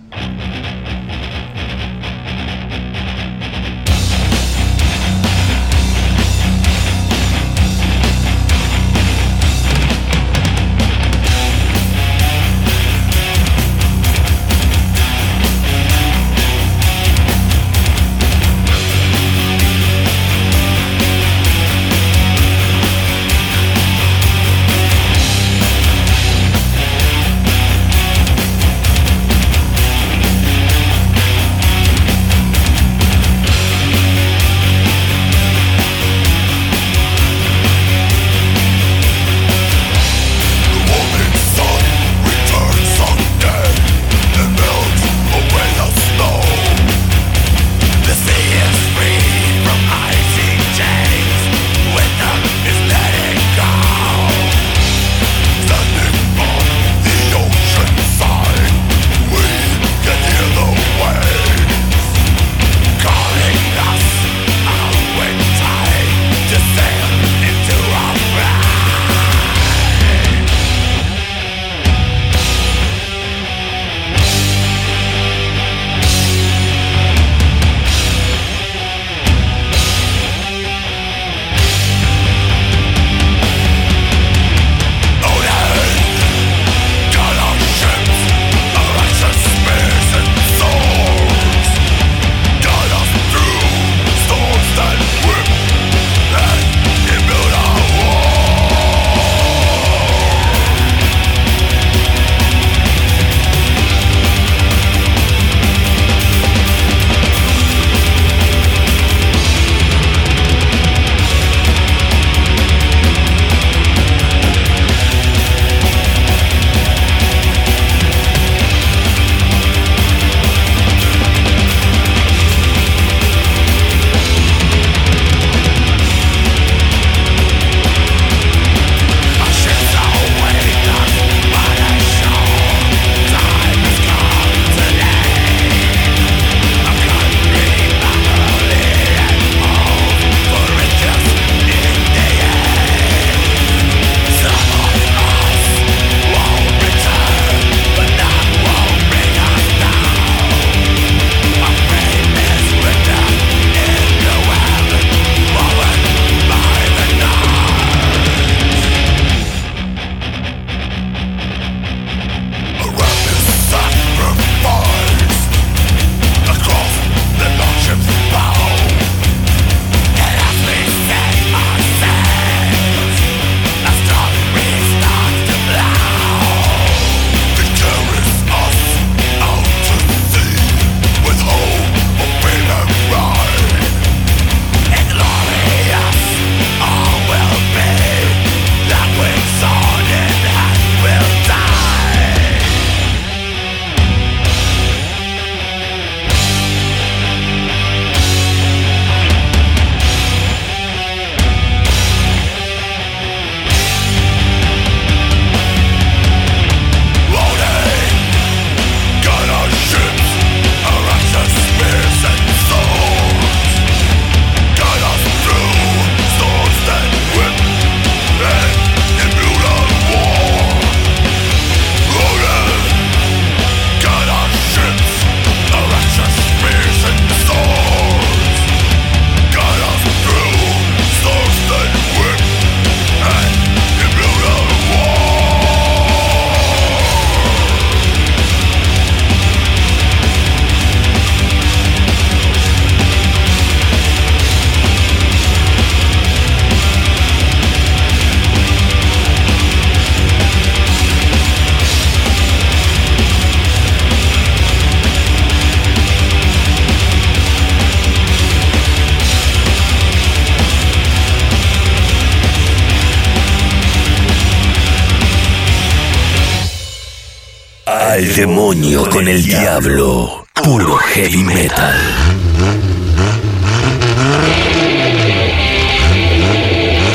Demonio con el diablo. Puro heavy metal.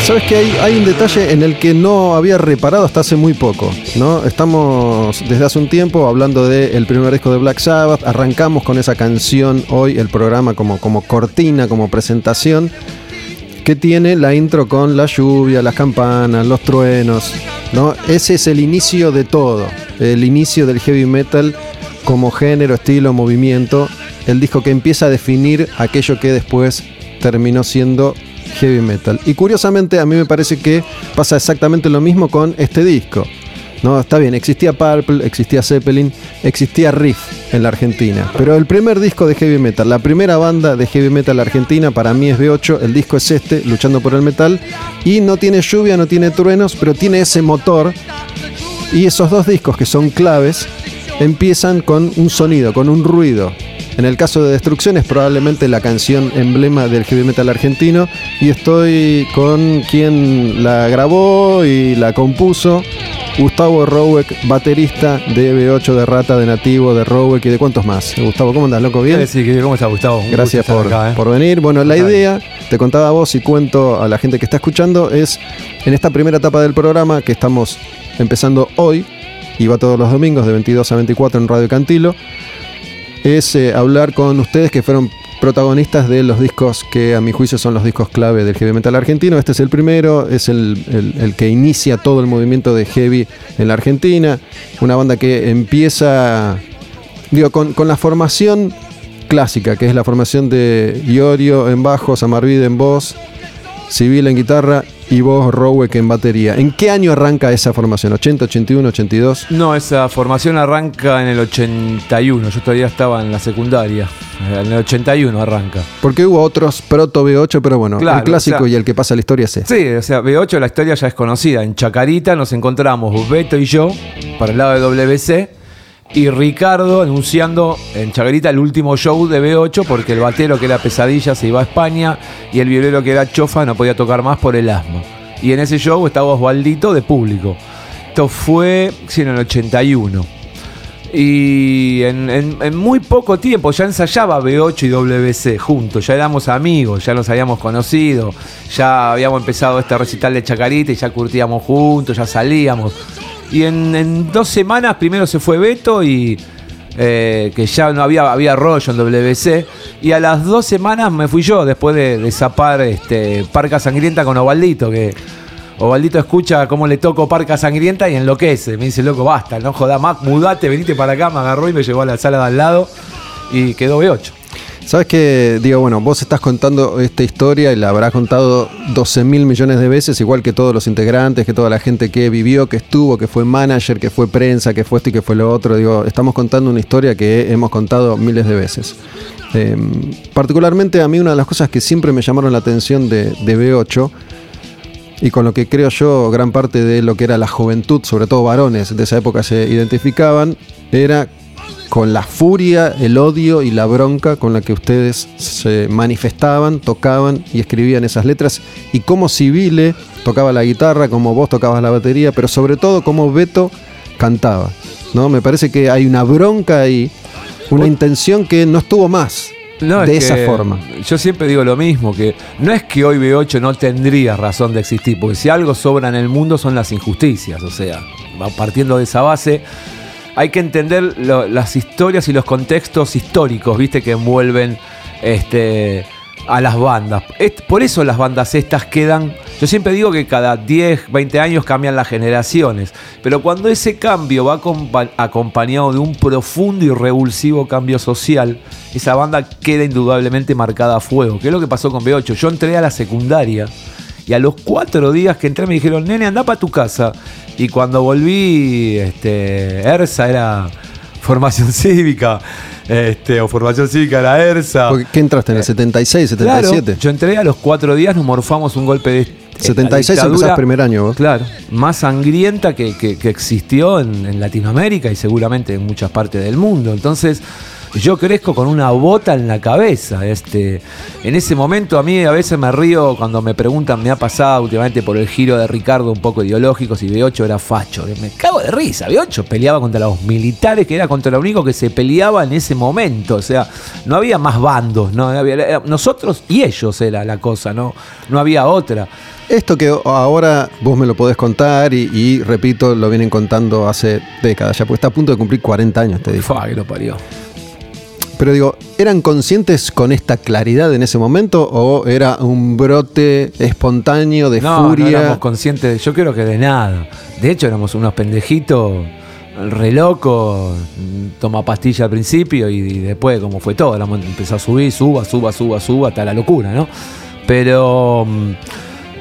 Sabes que hay, un detalle en el que no había reparado hasta hace muy poco, ¿no? Estamos desde hace un tiempo hablando del primer disco de Black Sabbath, arrancamos con esa canción hoy, el programa como, como cortina, como presentación, que tiene la intro con la lluvia, las campanas, los truenos, ¿no? Ese es el inicio de todo, el inicio del heavy metal como género, estilo, movimiento, el disco que empieza a definir aquello que después terminó siendo heavy metal. Y curiosamente a mí me parece que pasa exactamente lo mismo con este disco. No, está bien, existía Purple, existía Zeppelin, existía Riff en la Argentina. Pero el primer disco de heavy metal, la primera banda de heavy metal argentina, para mí es B8, el disco es este, Luchando por el Metal. Y no tiene lluvia, no tiene truenos, pero tiene ese motor. Y esos dos discos que son claves, empiezan con un sonido, con un ruido. En el caso de Destrucción es probablemente la canción emblema del heavy metal argentino y estoy con quien la grabó y la compuso, Gustavo Roweck, baterista de B8 de Rata, de Nativo, de Roweck y de cuántos más. Gustavo, ¿cómo andas, loco? ¿Bien? Sí, ¿cómo estás, Gustavo? Un Gracias por, acá, ¿eh? por venir. Bueno, la idea, te contaba a vos y cuento a la gente que está escuchando, es en esta primera etapa del programa que estamos empezando hoy y va todos los domingos de 22 a 24 en Radio Cantilo, es eh, hablar con ustedes que fueron protagonistas de los discos que a mi juicio son los discos clave del heavy metal argentino. Este es el primero, es el, el- que inicia todo el movimiento de heavy en la Argentina. Una banda que empieza, digo, con, con la formación clásica, que es la formación de Iorio en bajo, Samarvide en voz, Civil en guitarra y vos, Roweck, en batería. ¿En qué año arranca esa formación? ¿80, 81, 82? No, esa formación arranca en el 81. Yo todavía estaba en la secundaria. En el 81 arranca. Porque hubo otros proto B8, pero bueno, Claro, el clásico o sea- y el que pasa la historia es este. Sí, o sea, B8 la historia ya es conocida. En Chacarita nos encontramos Beto y yo, para el lado de WC, y Ricardo anunciando en Chacarita el último show de B8 porque el batero que era pesadilla se iba a España y el violero que era chofa no podía tocar más por el asma. Y en ese show estaba Osvaldito de público. Esto fue sí, en el 81. Y en, en- en muy poco tiempo ya ensayaba B8 y WC juntos, ya éramos amigos, ya nos habíamos conocido, ya habíamos empezado este recital de Chacarita y ya curtíamos juntos, ya salíamos. Y en, dos semanas primero se fue Beto y eh, que ya no había, había rollo en WC. Y a las dos semanas me fui yo después de, de zapar este, Parca Sangrienta con Ovaldito, que Ovaldito escucha cómo le toco Parca Sangrienta y enloquece. Me dice, loco, basta, no joda más, mudate, venite para acá, me agarró y me llevó a la sala de al lado y quedó B8. Sabes que, digo, bueno, vos estás contando esta historia y la habrás contado 12 mil millones de veces, igual que todos los integrantes, que toda la gente que vivió, que estuvo, que fue manager, que fue prensa, que fue esto y que fue lo otro. Digo, estamos contando una historia que hemos contado miles de veces. Eh, particularmente a mí una de las cosas que siempre me llamaron la atención de, de B8 y con lo que creo yo gran parte de lo que era la juventud, sobre todo varones de esa época se identificaban, era con la furia, el odio y la bronca con la que ustedes se manifestaban, tocaban y escribían esas letras y cómo Civile tocaba la guitarra, como vos tocabas la batería, pero sobre todo cómo Beto cantaba. ¿no? Me parece que hay una bronca ahí, una intención que no estuvo más No, de es esa forma. Yo siempre digo lo mismo, que no es que hoy B8 no tendría razón de existir, porque si algo sobra en el mundo son las injusticias, o sea, va partiendo de esa base, hay que entender las historias y los contextos históricos, viste, que envuelven este, a las bandas. Por eso las bandas estas quedan, yo siempre digo que cada 10, 20 años cambian las generaciones, pero cuando ese cambio va acompa- acompañado de un profundo y revulsivo cambio social, esa banda queda indudablemente marcada a fuego, que es lo que pasó con B8. Yo entré a la secundaria y a los cuatro días que entré me dijeron, nene, anda para tu casa. Y cuando volví, este, ERSA era formación cívica, este, o formación cívica era ERSA. Porque, ¿Qué entraste en el 76, Claro, 77? yo entré a los cuatro días, nos morfamos un golpe de... 76 la dictadura, empezás primer año vos. Claro, más sangrienta que, que- que existió en, en Latinoamérica y seguramente en muchas partes del mundo. Entonces, yo crezco con una bota en la cabeza. Este, en ese momento a mí a veces me río cuando me preguntan, me ha pasado últimamente por el giro de Ricardo un poco ideológico, si B8 era facho. Me cago de risa, B8 peleaba contra los militares, que era contra lo único que se peleaba en ese momento. O sea, no había más bandos, ¿no? Había, nosotros y ellos era la cosa, ¿no? No había otra. Esto que ahora vos me lo podés contar y, repito, lo vienen contando hace décadas ya, porque está a punto de cumplir 40 años, te digo. que lo parió. Pero digo, ¿eran conscientes con esta claridad en ese momento o era un brote espontáneo de furia? No éramos conscientes, yo creo que de nada. De hecho, éramos unos pendejitos re loco, toma pastilla al principio y, después, como fue todo, empezó a subir, suba, suba, suba, suba, hasta la locura, ¿no? Pero mm,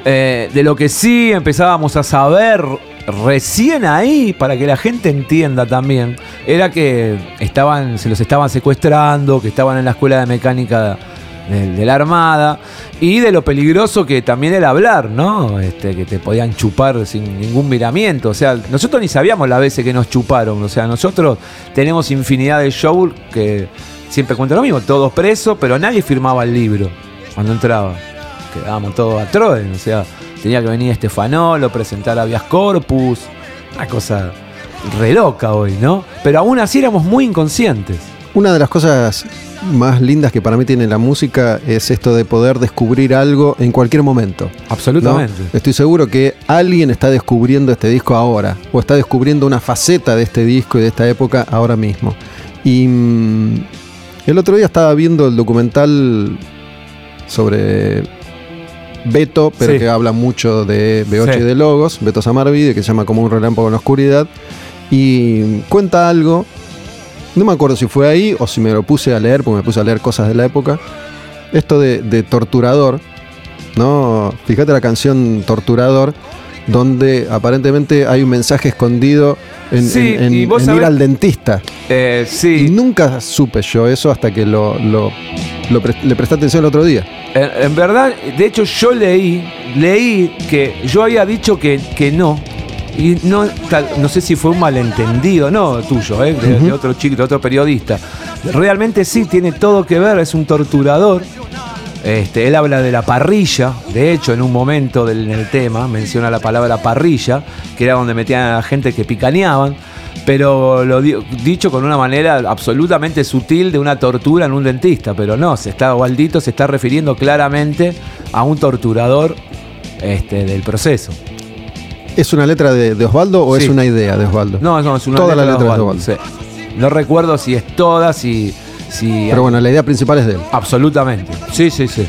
eh, de lo que sí empezábamos a saber recién ahí, para que la gente entienda también, era que estaban, se los estaban secuestrando, que estaban en la escuela de mecánica de, la Armada, y de lo peligroso que también era hablar, ¿no? Este, que te podían chupar sin ningún miramiento. O sea, nosotros ni sabíamos las veces que nos chuparon. O sea, nosotros tenemos infinidad de shows que siempre cuentan lo mismo, todos presos, pero nadie firmaba el libro cuando entraba quedábamos todos a Troden, o sea, tenía que venir Estefanolo, presentar a Vias Corpus, una cosa re loca hoy, ¿no? Pero aún así éramos muy inconscientes. Una de las cosas más lindas que para mí tiene la música es esto de poder descubrir algo en cualquier momento. Absolutamente. Estoy seguro que alguien está descubriendo este disco ahora, o está descubriendo una faceta de este disco y de esta época ahora mismo. Y mm, el otro día estaba viendo el documental sobre Beto, pero que habla mucho de B8 y de Logos, Beto Samarvide, que se llama como un relámpago en la oscuridad, y cuenta algo, no me acuerdo si fue ahí o si me lo puse a leer, porque me puse a leer cosas de la época, esto de, torturador, ¿no? Fíjate la canción Torturador, donde aparentemente hay un mensaje escondido en, ir al dentista. Eh, sí. Y nunca supe yo eso hasta que lo, le presté atención el otro día. En, verdad, de hecho yo leí, leí que yo había dicho que, que no. Y no, no sé si fue un malentendido, no tuyo, ¿eh? de, otro chico, de otro periodista. Realmente sí, tiene todo que ver, es un torturador. Este, él habla de la parrilla, de hecho en un momento del, en el tema menciona la palabra parrilla, que era donde metían a la gente que picaneaban pero lo dicho con una manera absolutamente sutil de una tortura en un dentista, pero no, se está, Waldito se está refiriendo claramente a un torturador este, del proceso. ¿Es una letra de, Osvaldo o es una idea de Osvaldo? No, no, es una letra, de Osvaldo. No recuerdo si es toda, si, si. Pero bueno, la idea principal es de él. Absolutamente. Sí, sí, sí.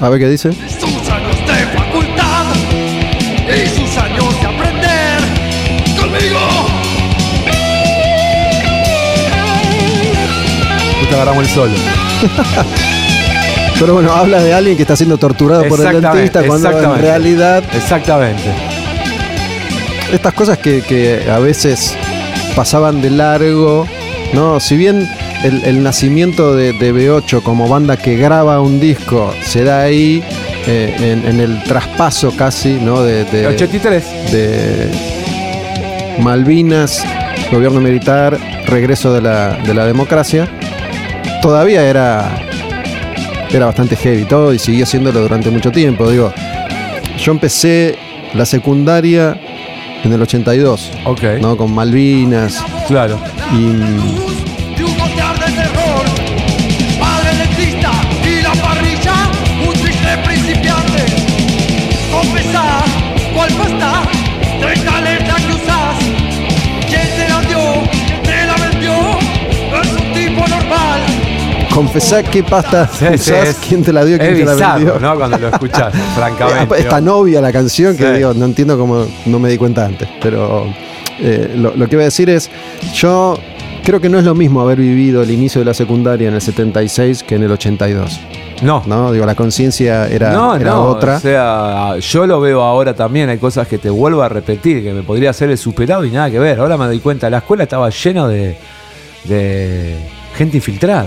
A ver qué dice. Agarramos el solo. Pero bueno, habla de alguien que está siendo torturado por el dentista cuando en realidad. Exactamente. Estas cosas que, a veces pasaban de largo, ¿no? Si bien el, nacimiento de, B8 como banda que graba un disco se da ahí, eh, en, el traspaso casi, ¿no? De, de 83. De Malvinas, gobierno militar, regreso de la, de la democracia todavía era, era bastante heavy todo y siguió haciéndolo durante mucho tiempo. Digo, yo empecé la secundaria en el 82. Ok. ¿no? Con Malvinas. Claro. Y. confesá qué pasta usás, quién te la dio, quién te la vendió. ¿no? Cuando lo escuchas, francamente. Esta novia la canción que digo, no entiendo cómo no me di cuenta antes. Pero eh, lo, que voy a decir es, yo creo que no es lo mismo haber vivido el inicio de la secundaria en el 76 que en el 82. No. No, digo, la conciencia era, era otra. O sea, yo lo veo ahora también, hay cosas que te vuelvo a repetir, que me podría hacer el superado y nada que ver. Ahora me doy cuenta, la escuela estaba llena de, de gente infiltrada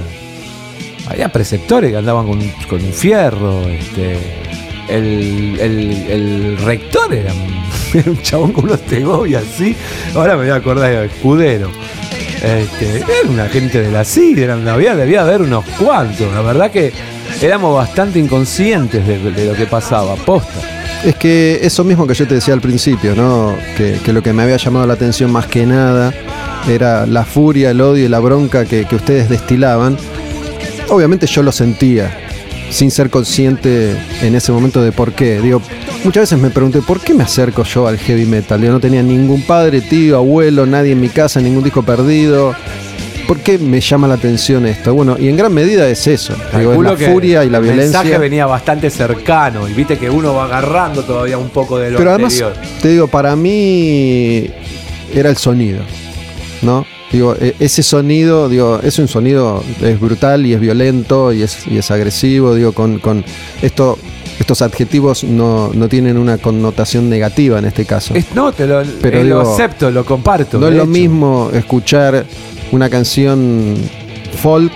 había preceptores que andaban con, un fierro, este, el, rector era, un chabón con unos y así, ahora me voy a acordar de escudero. Este, era una gente de la sidra, había, debía haber unos cuantos. La verdad que éramos bastante inconscientes de, de lo que pasaba, posta. Es que eso mismo que yo te decía al principio, ¿no? Que, que lo que me había llamado la atención más que nada era la furia, el odio y la bronca que, que ustedes destilaban. Obviamente yo lo sentía, sin ser consciente en ese momento de por qué. Digo, muchas veces me pregunté, ¿por qué me acerco yo al heavy metal? Yo no tenía ningún padre, tío, abuelo, nadie en mi casa, ningún disco perdido. ¿Por qué me llama la atención esto? Bueno, y en gran medida es eso. Digo, es Calculo la que furia y la el violencia. mensaje venía bastante cercano y viste que uno va agarrando todavía un poco de lo Pero además, anterior. te digo, para mí era el sonido, ¿no? Digo, e- ese sonido, digo, es un sonido, es brutal y es violento y es, y es agresivo, digo, con, con esto, estos adjetivos no, no tienen una connotación negativa en este caso. Es- no, te lo, Pero eh, lo acepto, lo comparto. No es lo mismo escuchar una canción folk,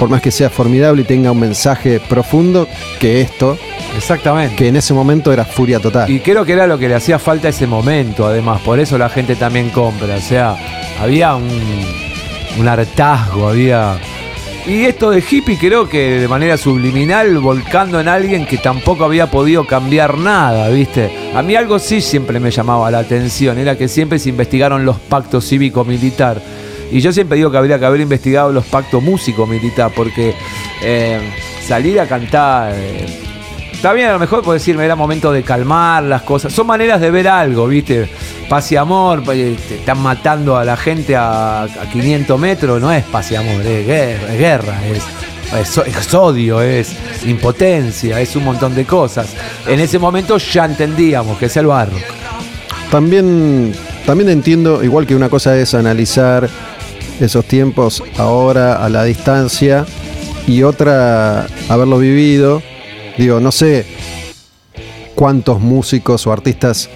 por más que sea formidable y tenga un mensaje profundo, que esto, Exactamente. que en ese momento era furia total. Y creo que era lo que le hacía falta a ese momento, además. Por eso la gente también compra. O sea, había un, un hartazgo, había. Y esto de hippie creo que de manera subliminal, volcando en alguien que tampoco había podido cambiar nada, ¿viste? A mí algo sí siempre me llamaba la atención, era que siempre se investigaron los pactos cívico-militar. Y yo siempre digo que habría que haber investigado los pactos músico-militar, porque eh, salir a cantar... eh, Está bien, a lo mejor puedo decirme, era momento de calmar las cosas. Son maneras de ver algo, ¿viste? Paz y amor, eh, te están matando a la gente a, a 500 metros, no es paz y amor, es guerra, es, guerra, es odio, es impotencia, es un montón de cosas. En ese momento ya entendíamos que es el barro. También, también entiendo, igual que una cosa es analizar esos tiempos ahora a la distancia y otra haberlo vivido. Digo, no sé cuántos músicos o artistas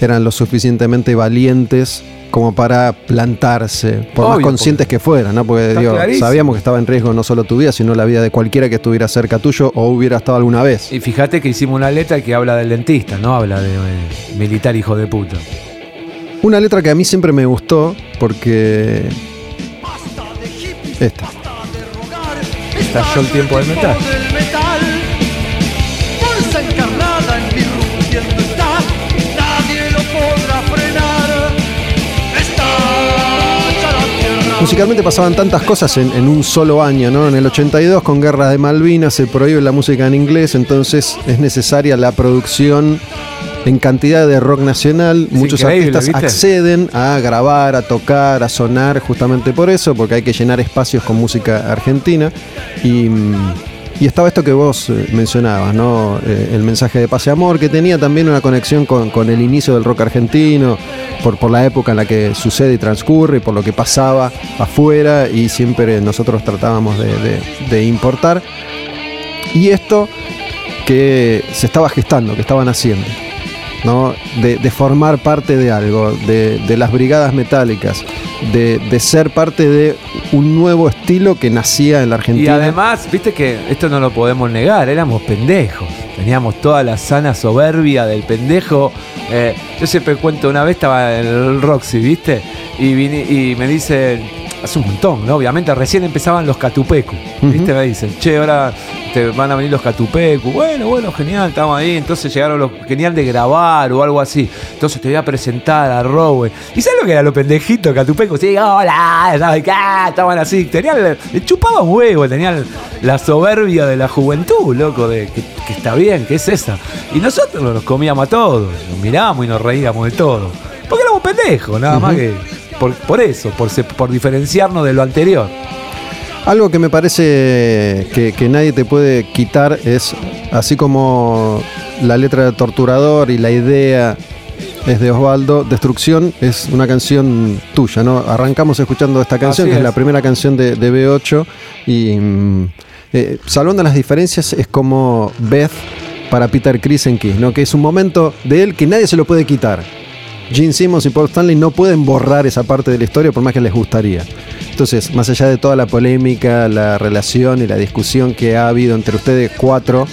eran lo suficientemente valientes como para plantarse, por más conscientes que fueran, ¿no? Porque digo, sabíamos que estaba en riesgo no solo tu vida, sino la vida de cualquiera que estuviera cerca tuyo o hubiera estado alguna vez. Y fíjate que hicimos una letra que habla del dentista, no habla de eh, militar hijo de puta. Una letra que a mí siempre me gustó porque... Esta. Estalló el tiempo del metal. del metal. Fuerza encarnada en mi rugiendo está. Nadie lo podrá frenar. Estalla la tierra. Musicalmente pasaban tantas cosas en, en un solo año, ¿no? En el 82 con Guerras de Malvinas se prohíbe la música en inglés, entonces es necesaria la producción en cantidad de rock nacional. Muchos artistas acceden a grabar, a tocar, a sonar justamente por eso, porque hay que llenar espacios con música argentina. Y, mm, y estaba esto que vos eh, mencionabas, ¿no? Eh, el mensaje de paz y amor, que tenía también una conexión con, con el inicio del rock argentino, por, por la época en la que sucede y transcurre, y por lo que pasaba afuera, y siempre nosotros tratábamos de, de- de importar. Y esto que se estaba gestando, que estaban haciendo. ¿No? De, de formar parte de algo, de, de las brigadas metálicas, de, de ser parte de un nuevo estilo que nacía en la Y Argentina. además, viste que esto no lo podemos negar, éramos pendejos. Teníamos toda la sana soberbia del pendejo. Eh, yo siempre cuento, una vez estaba en el Roxy, ¿viste? Y, vine- y me dicen, hace un montón, ¿no? Obviamente recién empezaban los catupecu, ¿viste? Me dicen, che, ahora te van a venir los catupecu. Bueno, bueno, genial, estamos ahí. Entonces llegaron los, genial de grabar o algo así. Entonces te voy a presentar a Rowe. ¿Y sabes lo que era los pendejitos catupecu? Sí, hola, ¿sabes qué? Estaban así. Tenían, le chupaban huevo, tenían la soberbia de la juventud, loco, de que, que está bien, que es esa. Y nosotros nos comíamos a todos, nos mirábamos y nos reíamos de todo. Porque éramos pendejos, nada más que por, por eso, por, por diferenciarnos de lo anterior. Algo que me parece que, que nadie te puede quitar es, así como la letra de Torturador y la idea es de Osvaldo, Destrucción es una canción tuya, ¿no? Arrancamos escuchando esta canción, que es la primera canción de, de B8, y mm, eh, salvando las diferencias es como Beth para Peter Chris en Kiss, ¿no? Que es un momento de él que nadie se lo puede quitar. Gene Simmons y Paul Stanley no pueden borrar esa parte de la historia por más que les gustaría. Entonces, más allá de toda la polémica, la relación y la discusión que ha habido entre ustedes cuatro,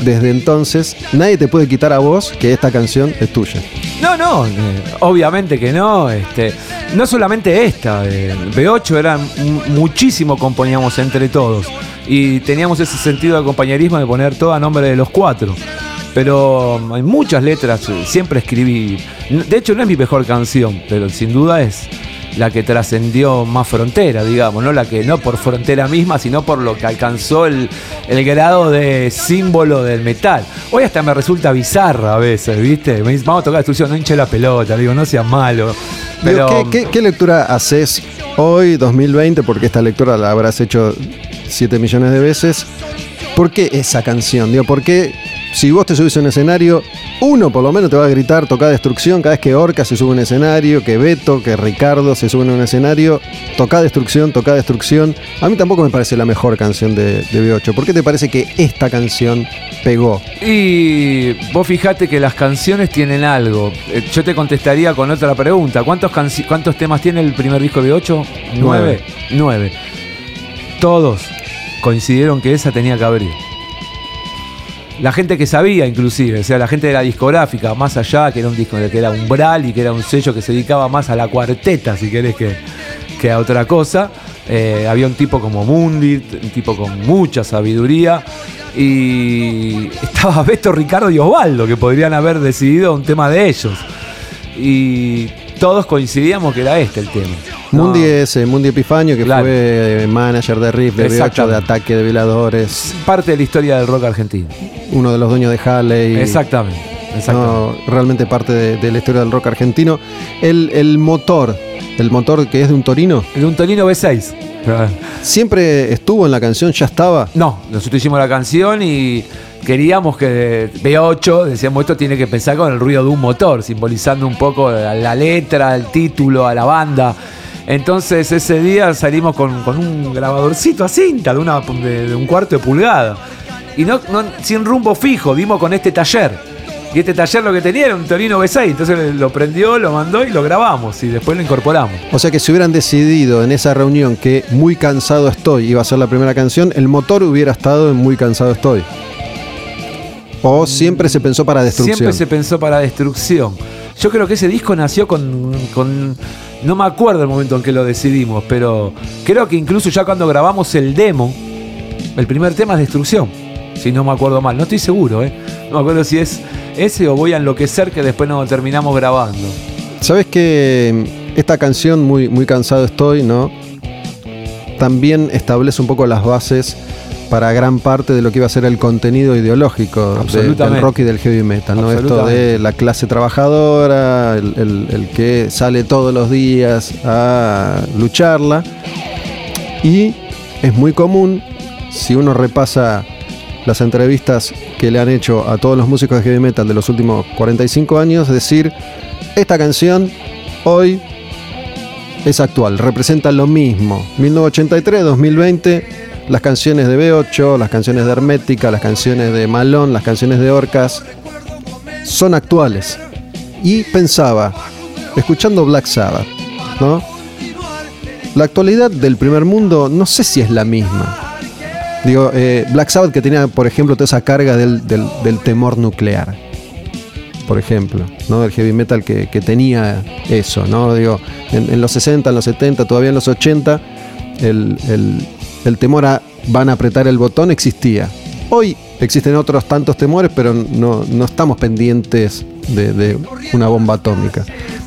desde entonces, nadie te puede quitar a vos que esta canción es tuya. No, no, eh, obviamente que no. Este, no solamente esta, eh, B8 era muchísimo componíamos entre todos. Y teníamos ese sentido de compañerismo de poner todo a nombre de los cuatro. Pero hay muchas letras, eh, siempre escribí. De hecho, no es mi mejor canción, pero sin duda es la que trascendió más frontera, digamos, no la que no por frontera misma, sino por lo que alcanzó el, el grado de símbolo del metal. Hoy hasta me resulta bizarra a veces, ¿viste? Me dice, vamos a tocar destrucción, no hinche la pelota, digo, no seas malo. Pero Digo, ¿qué, qué, qué lectura haces hoy, 2020? Porque esta lectura la habrás hecho 7 millones de veces. ¿Por qué esa canción? Digo, ¿por qué si vos te subís a un escenario, uno por lo menos te va a gritar toca destrucción cada vez que Orca se sube a un escenario, que Beto, que Ricardo se suben a un escenario, toca destrucción, toca destrucción. A mí tampoco me parece la mejor canción de, de B8. ¿Por qué te parece que esta canción pegó? Y vos fijate que las canciones tienen algo. Eh, Yo te contestaría con otra pregunta. ¿Cuántos, cuántos temas tiene el primer disco de 8? Nueve. Nueve. Todos coincidieron que esa tenía que abrir. La gente que sabía, inclusive, o sea, la gente de la discográfica, más allá, que era un disco que era umbral y que era un sello que se dedicaba más a la cuarteta, si querés, que, que a otra cosa. Eh, había un tipo como Mundi, un tipo con mucha sabiduría. Y estaba Beto, Ricardo y Osvaldo, que podrían haber decidido un tema de ellos. Y todos coincidíamos que era este el tema. Mundi es eh, Mundi Epifanio, que Claro. fue eh, manager de Riff, de B8, de. Ataque de Veladores, parte de la historia del rock argentino. uno de los dueños de Halley. Exactamente. exactamente. No, realmente parte de, de la historia del rock argentino. El, el motor, el motor que es de un Torino, De un Tonino B6. siempre estuvo en la canción, ya estaba. No, nosotros hicimos la canción y queríamos que B8, decíamos esto tiene que pensar con el ruido de un motor, simbolizando un poco a la letra, el título, a la banda. Entonces ese día salimos con, con un grabadorcito a cinta de, una, de, de un cuarto de pulgada. Y no, no- sin rumbo fijo, dimos con este taller. Y este taller lo que tenía era un Torino B6, entonces lo prendió, lo mandó y lo grabamos y después lo incorporamos. O sea que si hubieran decidido en esa reunión que Muy cansado estoy iba a ser la primera canción, el motor hubiera estado en Muy cansado estoy. O siempre se pensó para destrucción. Siempre se pensó para destrucción. Yo creo que ese disco nació con, No me acuerdo el momento en que lo decidimos, pero creo que incluso ya cuando grabamos el demo, el primer tema es destrucción. Si no me acuerdo mal. No estoy seguro, ¿eh? No me acuerdo si es ese o voy a enloquecer que después no terminamos grabando. Sabes que esta canción, muy, muy cansado estoy, ¿no? También establece un poco las bases para gran parte de lo que iba a ser el contenido ideológico de- del rock y del heavy metal, ¿no? Esto de la clase trabajadora, el, el- el que sale todos los días a lucharla. Y es muy común, si uno repasa las entrevistas que le han hecho a todos los músicos de heavy metal de los últimos 45 años, decir, esta canción hoy es actual, representa lo mismo. 1983, 2020, las canciones de B8, las canciones de Hermética, las canciones de Malón, las canciones de Orcas, son actuales. Y pensaba, escuchando Black Sabbath, ¿no? La actualidad del primer mundo no sé si es la misma. Digo, eh, Black Sabbath que tenía, por ejemplo, toda esa carga del, del- del temor nuclear. Por ejemplo, ¿no? El heavy metal que, que tenía eso, ¿no? Digo, en, en los 60, en los 70, todavía en los 80, el, el- el temor a van a apretar el botón existía. Hoy existen otros tantos temores, pero no, no estamos pendientes de, una bomba atómica.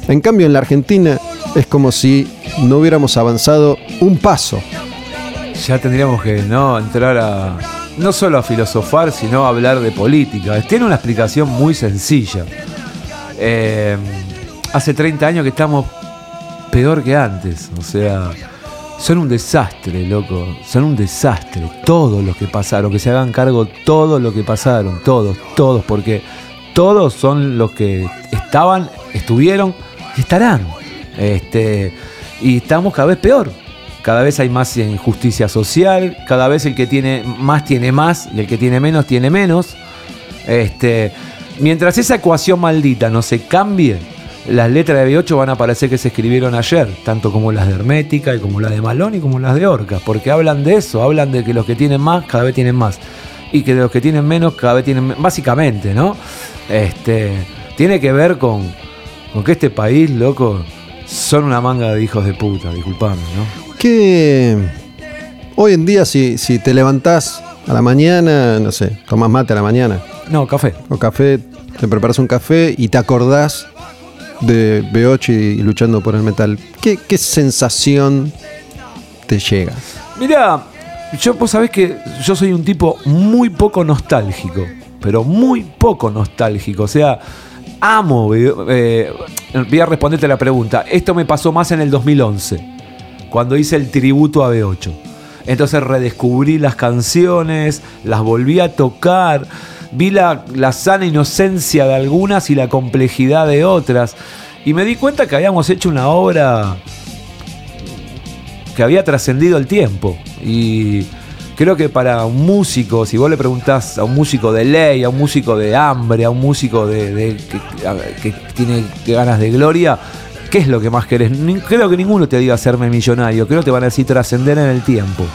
En cambio, en la Argentina es como si no hubiéramos avanzado un paso. Ya tendríamos que no entrar a. No solo a filosofar, sino a hablar de política. Tiene una explicación muy sencilla. Eh, hace 30 años que estamos peor que antes. O sea, son un desastre, loco. Son un desastre. Todos los que pasaron, que se hagan cargo todos los que pasaron. Todos, todos. Porque todos son los que estaban, estuvieron y estarán. Este, y estamos cada vez peor. Cada vez hay más injusticia social, cada vez el que tiene más tiene más y el que tiene menos tiene menos. Este, mientras esa ecuación maldita no se cambie, las letras de B8 van a parecer que se escribieron ayer, tanto como las de Hermética y como las de Malón y como las de Orcas, porque hablan de eso, hablan de que los que tienen más cada vez tienen más y que los que tienen menos cada vez tienen menos, básicamente, ¿no? Este, tiene que ver con, con que este país, loco, son una manga de hijos de puta, disculpame, ¿no? Que hoy en día si, si te levantás a la mañana, no sé, tomás mate a la mañana No, café. o café, te preparas un café y te acordás de B8 y, y luchando por el metal, ¿qué, qué sensación te llega? Mirá, yo vos sabés que yo soy un tipo muy poco nostálgico, pero muy poco nostálgico. O sea, amo. eh, voy a responderte la pregunta. Esto me pasó más en el 2011, cuando hice el tributo a B8. Entonces redescubrí las canciones, las volví a tocar, vi la, la sana inocencia de algunas y la complejidad de otras. Y me di cuenta que habíamos hecho una obra que había trascendido el tiempo. Y creo que para un músico, si vos le preguntás a un músico de ley, a un músico de hambre, a un músico de, que, tiene ganas de gloria, ¿qué es lo que más querés? Creo que ninguno te diga hacerme millonario, creo que te van a decir trascender en el tiempo.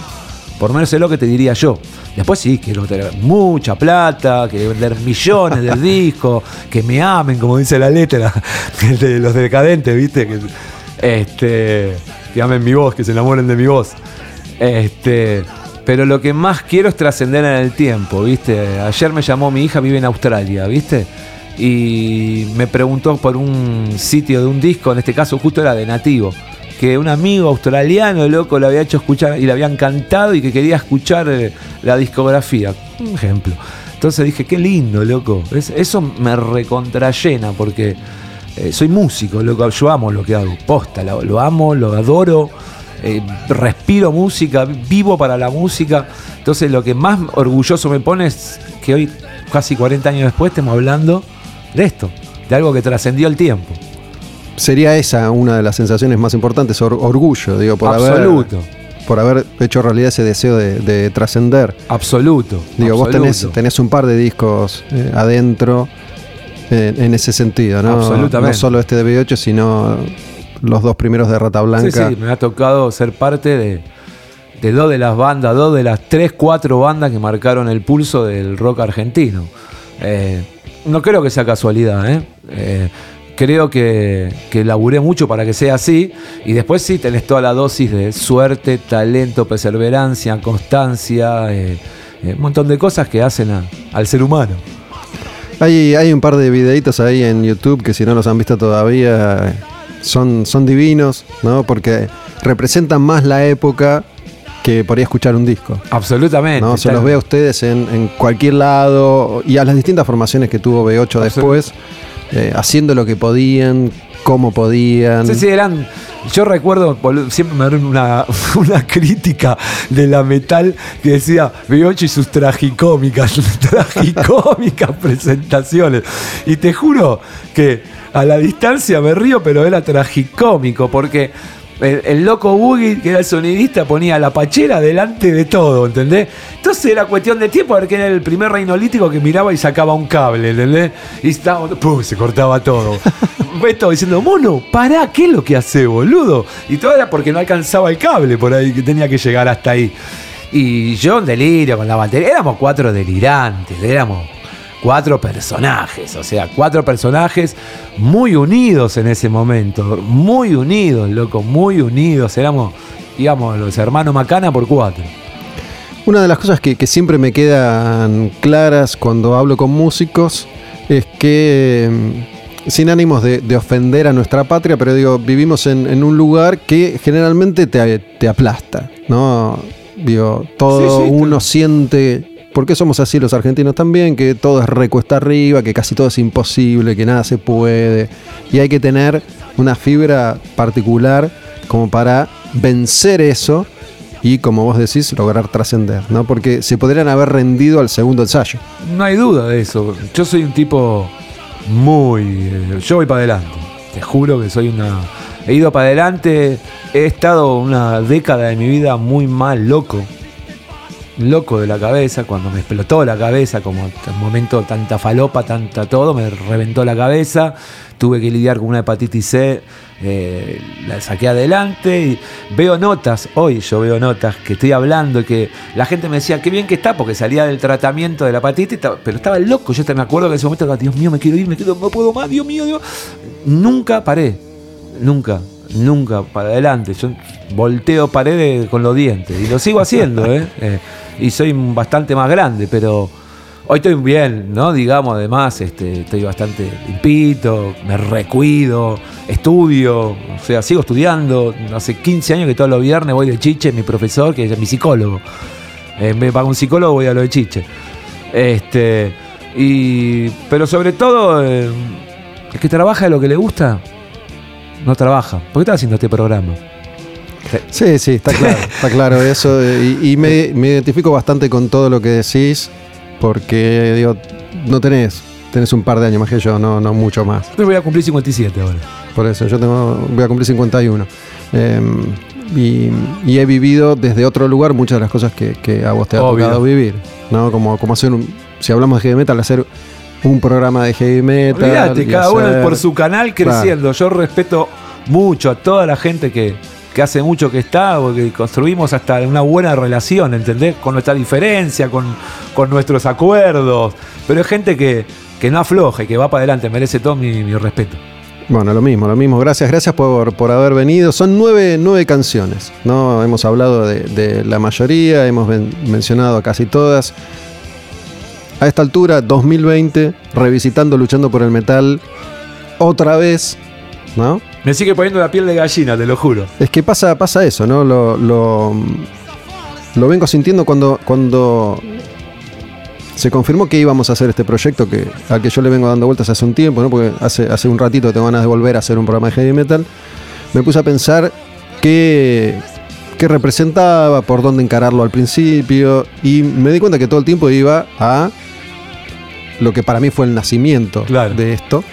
Por menos es lo que te diría yo. Después sí, quiero tener mucha plata, quiero vender millones de discos, que me amen, como dice la letra, de los decadentes, ¿viste? Que, este, que amen mi voz, que se enamoren de mi voz. Este, pero lo que más quiero es trascender en el tiempo, ¿viste? Ayer me llamó mi hija, vive en Australia, ¿viste? Y me preguntó por un sitio de un disco, en este caso justo era de Nativo, que un amigo australiano, loco, le había hecho escuchar y le habían cantado y que quería escuchar eh, la discografía. Un ejemplo. Entonces dije, qué lindo, loco. Es- eso me recontrayena porque eh, soy músico, loco. Yo amo lo que hago. Posta, lo, lo amo, lo adoro. eh, respiro música, vivo para la música. Entonces lo que más orgulloso me pone es que hoy, casi 40 años después, estemos hablando de esto, de algo que trascendió el tiempo. Sería esa una de las sensaciones más importantes, or- orgullo, digo, por Absoluto. haber por haber hecho realidad ese deseo de, de trascender. Absoluto. Digo, vos tenés, un par de discos eh, adentro eh, en ese sentido, ¿no? Absolutamente. No solo este de B8, sino los dos primeros de Rata Blanca. Sí, sí, me ha tocado ser parte de, de dos de las bandas, dos de las tres, cuatro bandas que marcaron el pulso del rock argentino. Eh, no creo que sea casualidad, ¿eh? Creo que, que laburé mucho para que sea así. Y después sí tenés toda la dosis de suerte, talento, perseverancia, constancia, eh, eh, un montón de cosas que hacen a- al ser humano. Hay, hay un par de videitos ahí en YouTube que si no los han visto todavía son, son divinos, ¿no? Porque representan más la época que ahí escuchar un disco. Absolutamente. ¿no? Se los ve a ustedes en, en cualquier lado y a las distintas formaciones que tuvo B8 después, eh, haciendo lo que podían, cómo podían. Sí, sí, eran. Yo recuerdo, siempre me dieron una, una crítica de la metal que decía B8 y sus tragicómicas, tragicómicas presentaciones. Y te juro que a la distancia me río, pero era tragicómico, porque el, el loco Boogie, que era el sonidista, ponía la pachera delante de todo, ¿entendés? Entonces era cuestión de tiempo, a ver que era el primer reinolítico que miraba y sacaba un cable, ¿entendés? Y estaba, ¡pum! se cortaba todo. Beto diciendo, mono, pará, ¿qué es lo que hace, boludo? Y todo era porque no alcanzaba el cable por ahí, que tenía que llegar hasta ahí. Y yo en delirio con la batería, éramos cuatro delirantes, éramos cuatro personajes, o sea, cuatro personajes muy unidos en ese momento, muy unidos, loco, muy unidos, éramos, íbamos los hermanos Macana por cuatro. Una de las cosas que, que siempre me quedan claras cuando hablo con músicos es que, mm, sin ánimos de, de ofender a nuestra patria, pero digo, vivimos en, en un lugar que generalmente te, te aplasta, ¿no? Digo, todo Sí, sí, uno siente, porque somos así los argentinos también, que todo es recuesta arriba, que casi todo es imposible, que nada se puede, y hay que tener una fibra particular como para vencer eso y como vos decís, lograr trascender, ¿no? Porque se podrían haber rendido al segundo ensayo. No hay duda de eso. Yo soy un tipo muy. eh, yo voy para adelante. Te juro que soy una. He ido para adelante. He estado una década de mi vida muy mal, loco. Loco de la cabeza, cuando me explotó la cabeza, como un momento tanta falopa, tanta todo, me reventó la cabeza, tuve que lidiar con una hepatitis C, eh, la saqué adelante y veo notas, hoy yo veo notas que estoy hablando y que la gente me decía, qué bien que está, porque salía del tratamiento de la hepatitis, pero estaba loco, yo te me acuerdo que en ese momento, Dios mío, me quiero ir, me quiero, no puedo más, Dios mío, Dios. Nunca paré, nunca, nunca para adelante. Yo volteo paredes con los dientes y lo sigo haciendo, ¿eh? Eh, y soy bastante más grande, pero hoy estoy bien, ¿no? Digamos, además, este, estoy bastante limpito, me recuido, estudio, o sea, sigo estudiando. Hace 15 años que todos los viernes voy de chiche, mi profesor, que es mi psicólogo. En vez de pagar un psicólogo, voy a lo de chiche. Este, y, pero sobre todo, eh, el que trabaja de lo que le gusta, no trabaja. ¿Por qué estás haciendo este programa? Sí, sí, está claro, está claro eso. Y, y me, me identifico bastante con todo lo que decís, porque digo, no tenés, tenés un par de años más que yo, no, no mucho más. Yo voy a cumplir 57 ahora. Por eso, yo tengo, voy a cumplir 51. Em, y, y he vivido desde otro lugar muchas de las cosas que, que a vos te ha Obvio. tocado vivir. ¿no? Como, como hacer un, si hablamos de heavy metal, hacer un programa de heavy metal. Olvídate, cada uno hacer- por su canal creciendo. Yo respeto mucho a toda la gente que, que hace mucho que está, porque construimos hasta una buena relación, ¿entendés? Con nuestra diferencia, con, con nuestros acuerdos. Pero es gente que, que no afloja y que va para adelante, merece todo mi, mi respeto. Bueno, lo mismo, lo mismo. Gracias, gracias por, por haber venido. Son nueve, nueve canciones, ¿no? Hemos hablado de, de la mayoría, hemos mencionado casi todas. A esta altura, 2020, revisitando Luchando por el Metal, otra vez, ¿no? Me sigue poniendo la piel de gallina, te lo juro. Es que pasa, pasa eso, ¿no? Lo, lo, lo vengo sintiendo cuando, cuando se confirmó que íbamos a hacer este proyecto que, al que yo le vengo dando vueltas hace un tiempo, ¿no? Porque hace, hace un ratito tengo ganas de volver a hacer un programa de heavy metal. Me puse a pensar qué, qué representaba, por dónde encararlo al principio, y me di cuenta que todo el tiempo iba a lo que para mí fue el nacimiento Claro. de esto,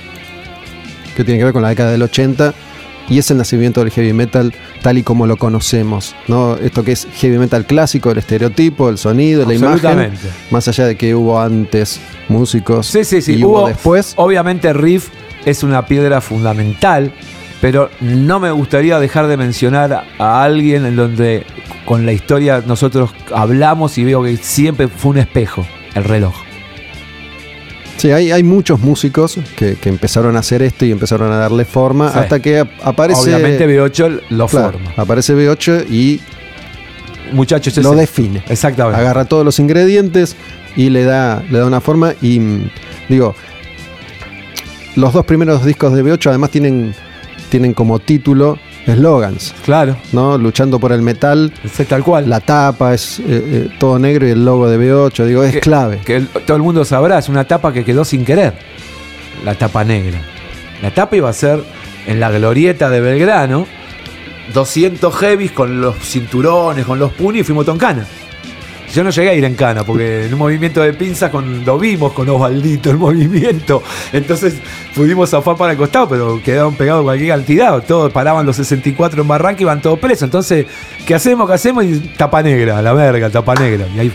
que tiene que ver con la década del 80, y es el nacimiento del heavy metal tal y como lo conocemos, ¿no? Esto que es heavy metal clásico, el estereotipo, el sonido, la imagen, más allá de que hubo antes músicos Sí, sí, sí. y hubo, Hubo, después. Obviamente Riff es una piedra fundamental, pero no me gustaría dejar de mencionar a alguien en donde con la historia nosotros hablamos y veo que siempre fue un espejo, el reloj. Sí, hay, hay muchos músicos que, que empezaron a hacer esto y empezaron a darle forma Sí. hasta que ap- aparece. Obviamente B8 lo claro, forma. Aparece B8 y Muchachos, lo ese- define. Exactamente. Agarra todos los ingredientes y le da, le da una forma. Y mm, digo, los dos primeros discos de B8 además tienen, tienen como título eslogans, Claro, ¿no? Luchando por el metal. es tal cual. La tapa es eh, eh, todo negro y el logo de B8, digo, es Que- clave. Que el- todo el mundo sabrá, es una tapa que quedó sin querer. La tapa negra. La tapa iba a ser en la glorieta de Belgrano, 200 heavies con los cinturones, con los puños y fuimos todo en cana. Yo no llegué a ir en cana porque en un movimiento de pinzas cuando vimos con Osvaldito el movimiento, entonces pudimos zafar para el costado, pero quedaron pegados cualquier cantidad. Todos paraban los 64 en Barranca y iban todos presos. Entonces, ¿qué hacemos? ¿Qué hacemos? Y tapa negra, la verga, tapa negra. Y ahí,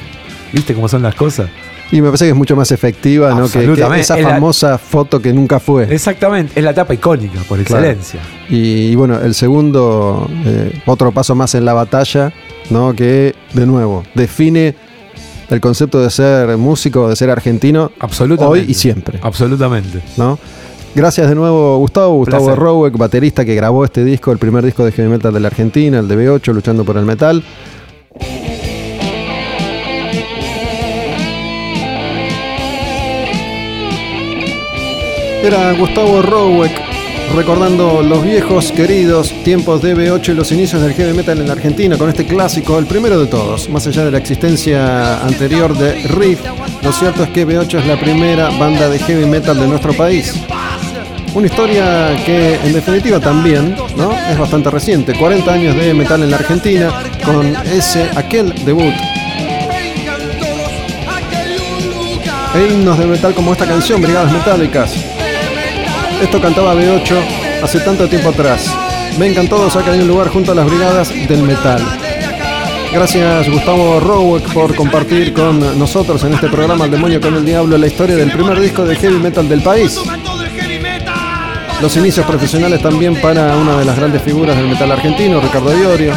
¿viste cómo son las cosas? Y me parece que es mucho más efectiva, ¿no? Que- esa Es la- famosa foto que nunca fue. Exactamente, es la etapa icónica por Claro. excelencia. Y, y bueno, el segundo, eh, otro paso más en la batalla, ¿no? Que, de nuevo, define el concepto de ser músico, de ser argentino, Absolutamente. hoy y siempre, Absolutamente. ¿no? Gracias de nuevo, Gustavo. Gustavo Placer. Rowek, baterista que grabó este disco, el primer disco de heavy metal de la Argentina, el de B8, luchando por el metal. Era Gustavo Rowek recordando los viejos queridos tiempos de B8 y los inicios del heavy metal en la Argentina con este clásico, el primero de todos. Más allá de la existencia anterior de Riff, lo cierto es que B8 es la primera banda de heavy metal de nuestro país. Una historia que en definitiva también ¿no? es bastante reciente, 40 años de metal en la Argentina con ese aquel debut e himnos de metal como esta canción, Brigadas Metálicas. Esto cantaba B8 hace tanto tiempo atrás. Vengan todos acá hay un lugar junto a las brigadas del metal. Gracias Gustavo Rowek por compartir con nosotros en este programa El Demonio con el Diablo la historia del primer disco de heavy metal del país. Los inicios profesionales también para una de las grandes figuras del metal argentino, Ricardo Diorio.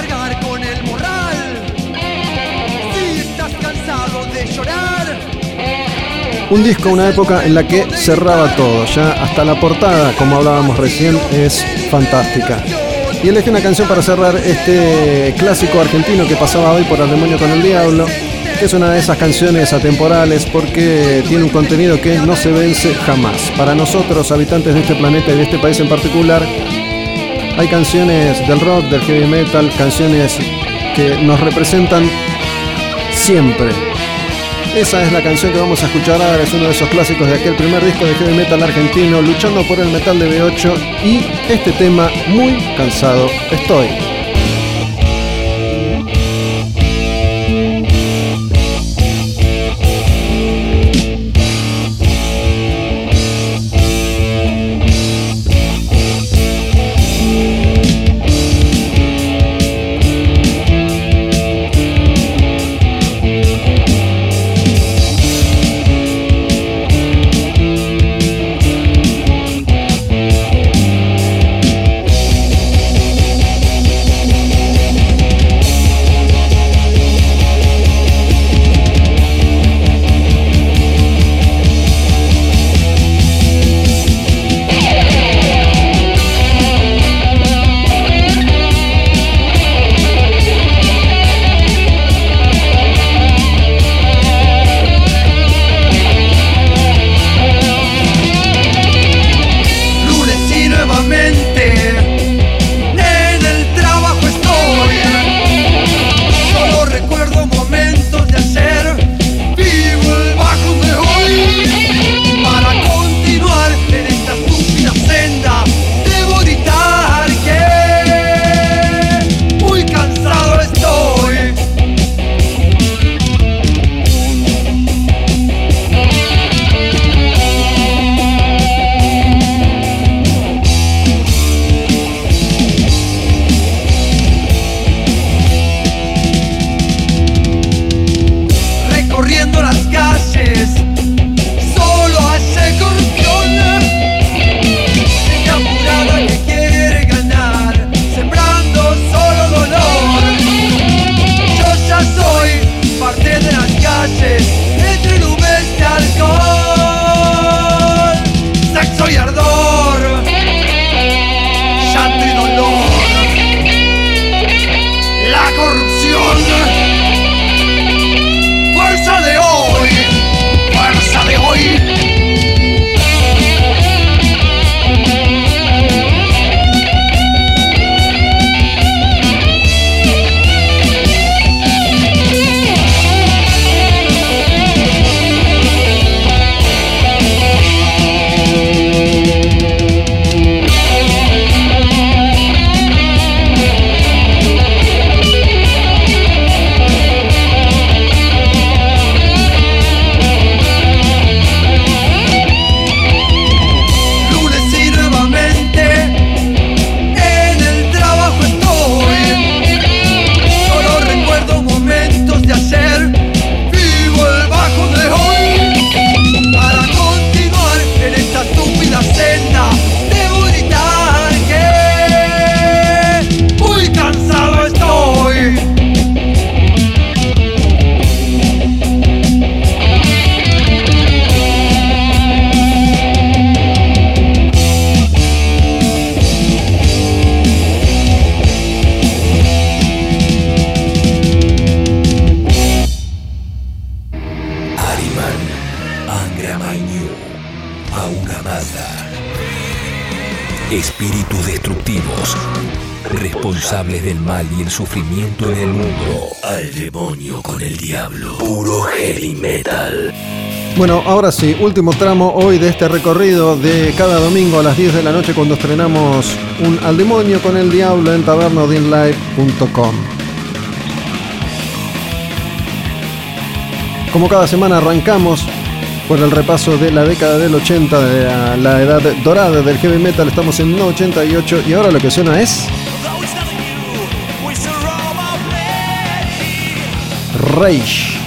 Un disco, una época en la que cerraba todo, ya hasta la portada, como hablábamos recién, es fantástica. Y elegí una canción para cerrar este clásico argentino que pasaba hoy por El Demonio con el Diablo, que es una de esas canciones atemporales porque tiene un contenido que no se vence jamás. Para nosotros, habitantes de este planeta y de este país en particular, hay canciones del rock, del heavy metal, canciones que nos representan siempre. Esa es la canción que vamos a escuchar ahora, es uno de esos clásicos de aquel primer disco de heavy metal argentino, luchando por el metal de B8 y este tema, muy cansado estoy. Sufrimiento en el mundo. Al demonio con el diablo. Puro heavy metal. Bueno, ahora sí, último tramo hoy de este recorrido de cada domingo a las 10 de la noche cuando estrenamos un Al Demonio con el Diablo en tabernodinlive.com. Como cada semana arrancamos por el repaso de la década del 80, de la, la edad dorada del heavy metal, estamos en 88 y ahora lo que suena es... Rage.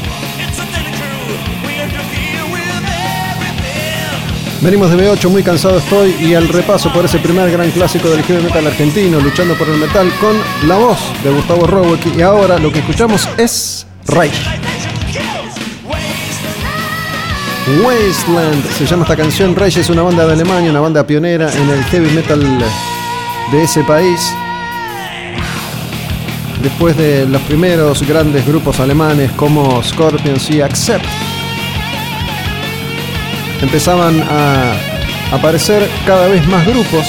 Venimos de B8, muy cansado estoy, y el repaso por ese primer gran clásico del heavy metal argentino, luchando por el metal, con la voz de Gustavo Roweck. Y ahora lo que escuchamos es Rage. Wasteland se llama esta canción. Rage es una banda de Alemania, una banda pionera en el heavy metal de ese país. Después de los primeros grandes grupos alemanes como Scorpions y Accept, empezaban a aparecer cada vez más grupos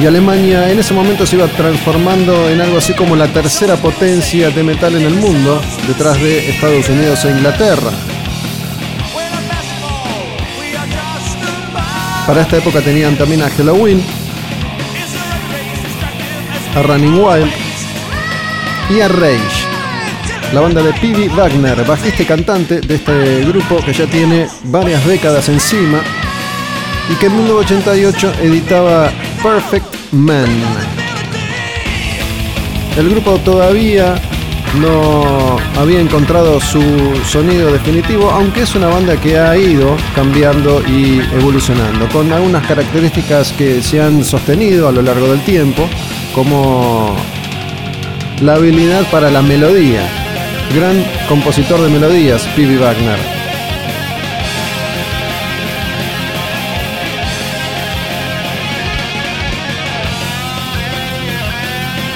y Alemania en ese momento se iba transformando en algo así como la tercera potencia de metal en el mundo, detrás de Estados Unidos e Inglaterra. Para esta época tenían también a Halloween, a Running Wild y a Rage la banda de P.B. Wagner, bajista y cantante de este grupo que ya tiene varias décadas encima y que en 1988 editaba Perfect Man. El grupo todavía no había encontrado su sonido definitivo, aunque es una banda que ha ido cambiando y evolucionando, con algunas características que se han sostenido a lo largo del tiempo, como la habilidad para la melodía, gran compositor de melodías, P.B. Wagner.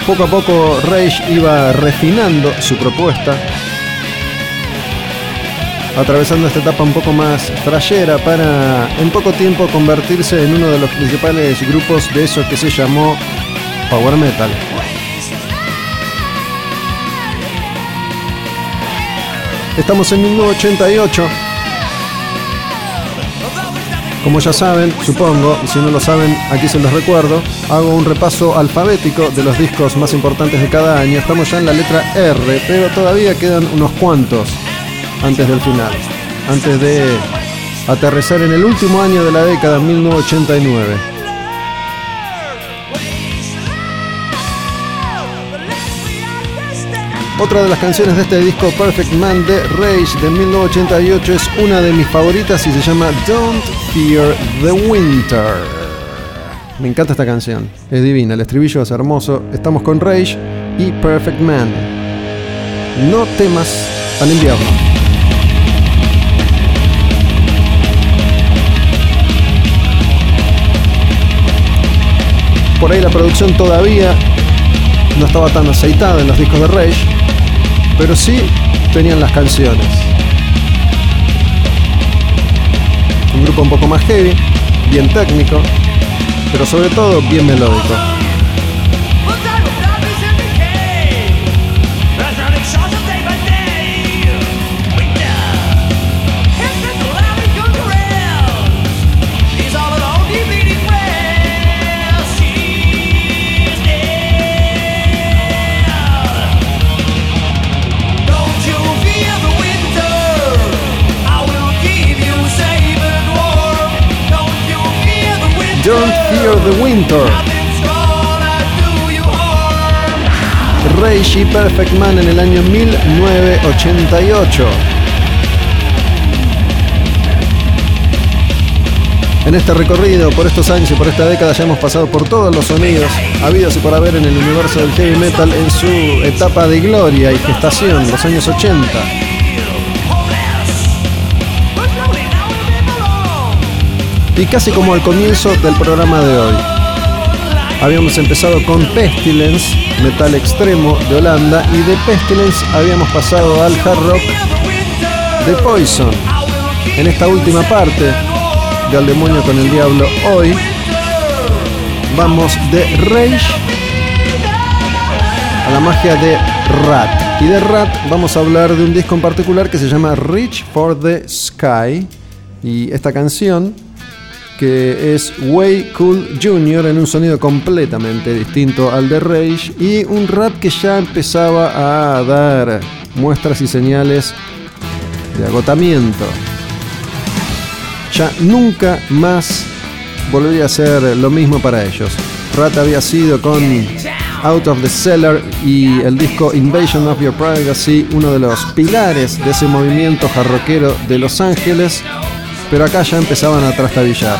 Poco a poco Rage iba refinando su propuesta, atravesando esta etapa un poco más trayera para en poco tiempo convertirse en uno de los principales grupos de eso que se llamó Power Metal. Estamos en 1988. Como ya saben, supongo, si no lo saben, aquí se los recuerdo, hago un repaso alfabético de los discos más importantes de cada año. Estamos ya en la letra R, pero todavía quedan unos cuantos antes del final, antes de aterrizar en el último año de la década, 1989. Otra de las canciones de este disco Perfect Man de Rage de 1988 es una de mis favoritas y se llama Don't Fear the Winter. Me encanta esta canción, es divina, el estribillo es hermoso. Estamos con Rage y Perfect Man. No temas al invierno. Por ahí la producción todavía no estaba tan aceitada en los discos de Rage, pero sí tenían las canciones. Un grupo un poco más heavy, bien técnico, pero sobre todo bien melódico. Don't Fear the Winter. Y Perfect Man en el año 1988. En este recorrido, por estos años y por esta década, ya hemos pasado por todos los sonidos habidos y por haber en el universo del heavy metal en su etapa de gloria y gestación, los años 80. Y casi como al comienzo del programa de hoy. Habíamos empezado con Pestilence, metal extremo de Holanda, y de Pestilence habíamos pasado al hard rock de Poison. En esta última parte de Al demonio con el diablo hoy, vamos de Rage a la magia de Rat. Y de Rat vamos a hablar de un disco en particular que se llama Reach for the Sky. Y esta canción que es Way Cool Jr. en un sonido completamente distinto al de Rage y un rap que ya empezaba a dar muestras y señales de agotamiento. Ya nunca más volvería a ser lo mismo para ellos. Rat había sido con Out of the Cellar y el disco Invasion of Your Privacy, uno de los pilares de ese movimiento jarroquero de Los Ángeles, pero acá ya empezaban a trastabillar.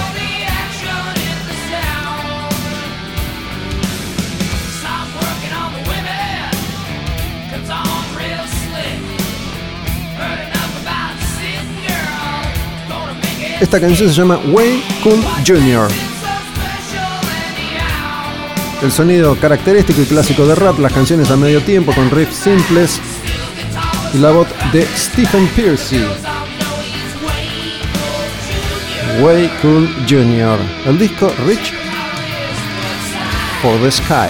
Esta canción se llama Way Cool Jr. El sonido característico y clásico de rap, las canciones a medio tiempo con riffs simples y la voz de Stephen Piercy. Way Cool Jr. El disco Rich for the Sky.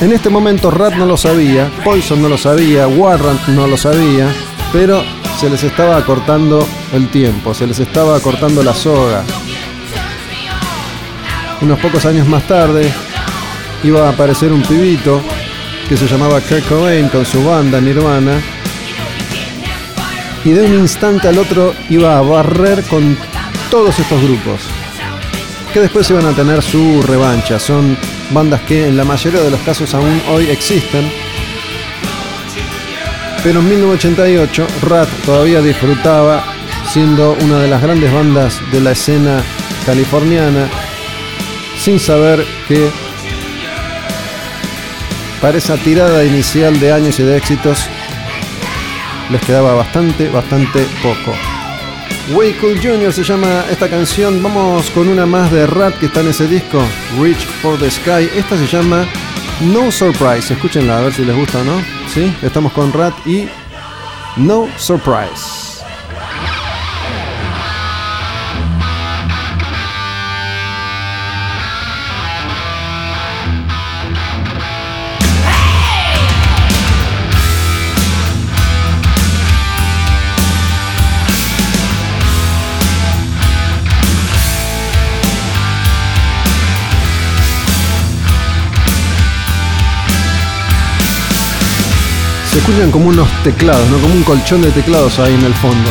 En este momento Rat no lo sabía, Poison no lo sabía, Warrant no lo sabía, pero se les estaba acortando el tiempo, se les estaba acortando la soga. Unos pocos años más tarde iba a aparecer un pibito que se llamaba Kurt Cobain con su banda Nirvana y de un instante al otro iba a barrer con todos estos grupos que después iban a tener su revancha. Son bandas que en la mayoría de los casos aún hoy existen. Pero en 1988 Rat todavía disfrutaba siendo una de las grandes bandas de la escena californiana sin saber que para esa tirada inicial de años y de éxitos les quedaba bastante, bastante poco. Cool Jr. se llama esta canción. Vamos con una más de rap que está en ese disco, Reach for the Sky. Esta se llama No Surprise. Escúchenla a ver si les gusta o no. ¿Sí? Estamos con Rat y No Surprise. Se escuchan como unos teclados, ¿no? Como un colchón de teclados ahí en el fondo.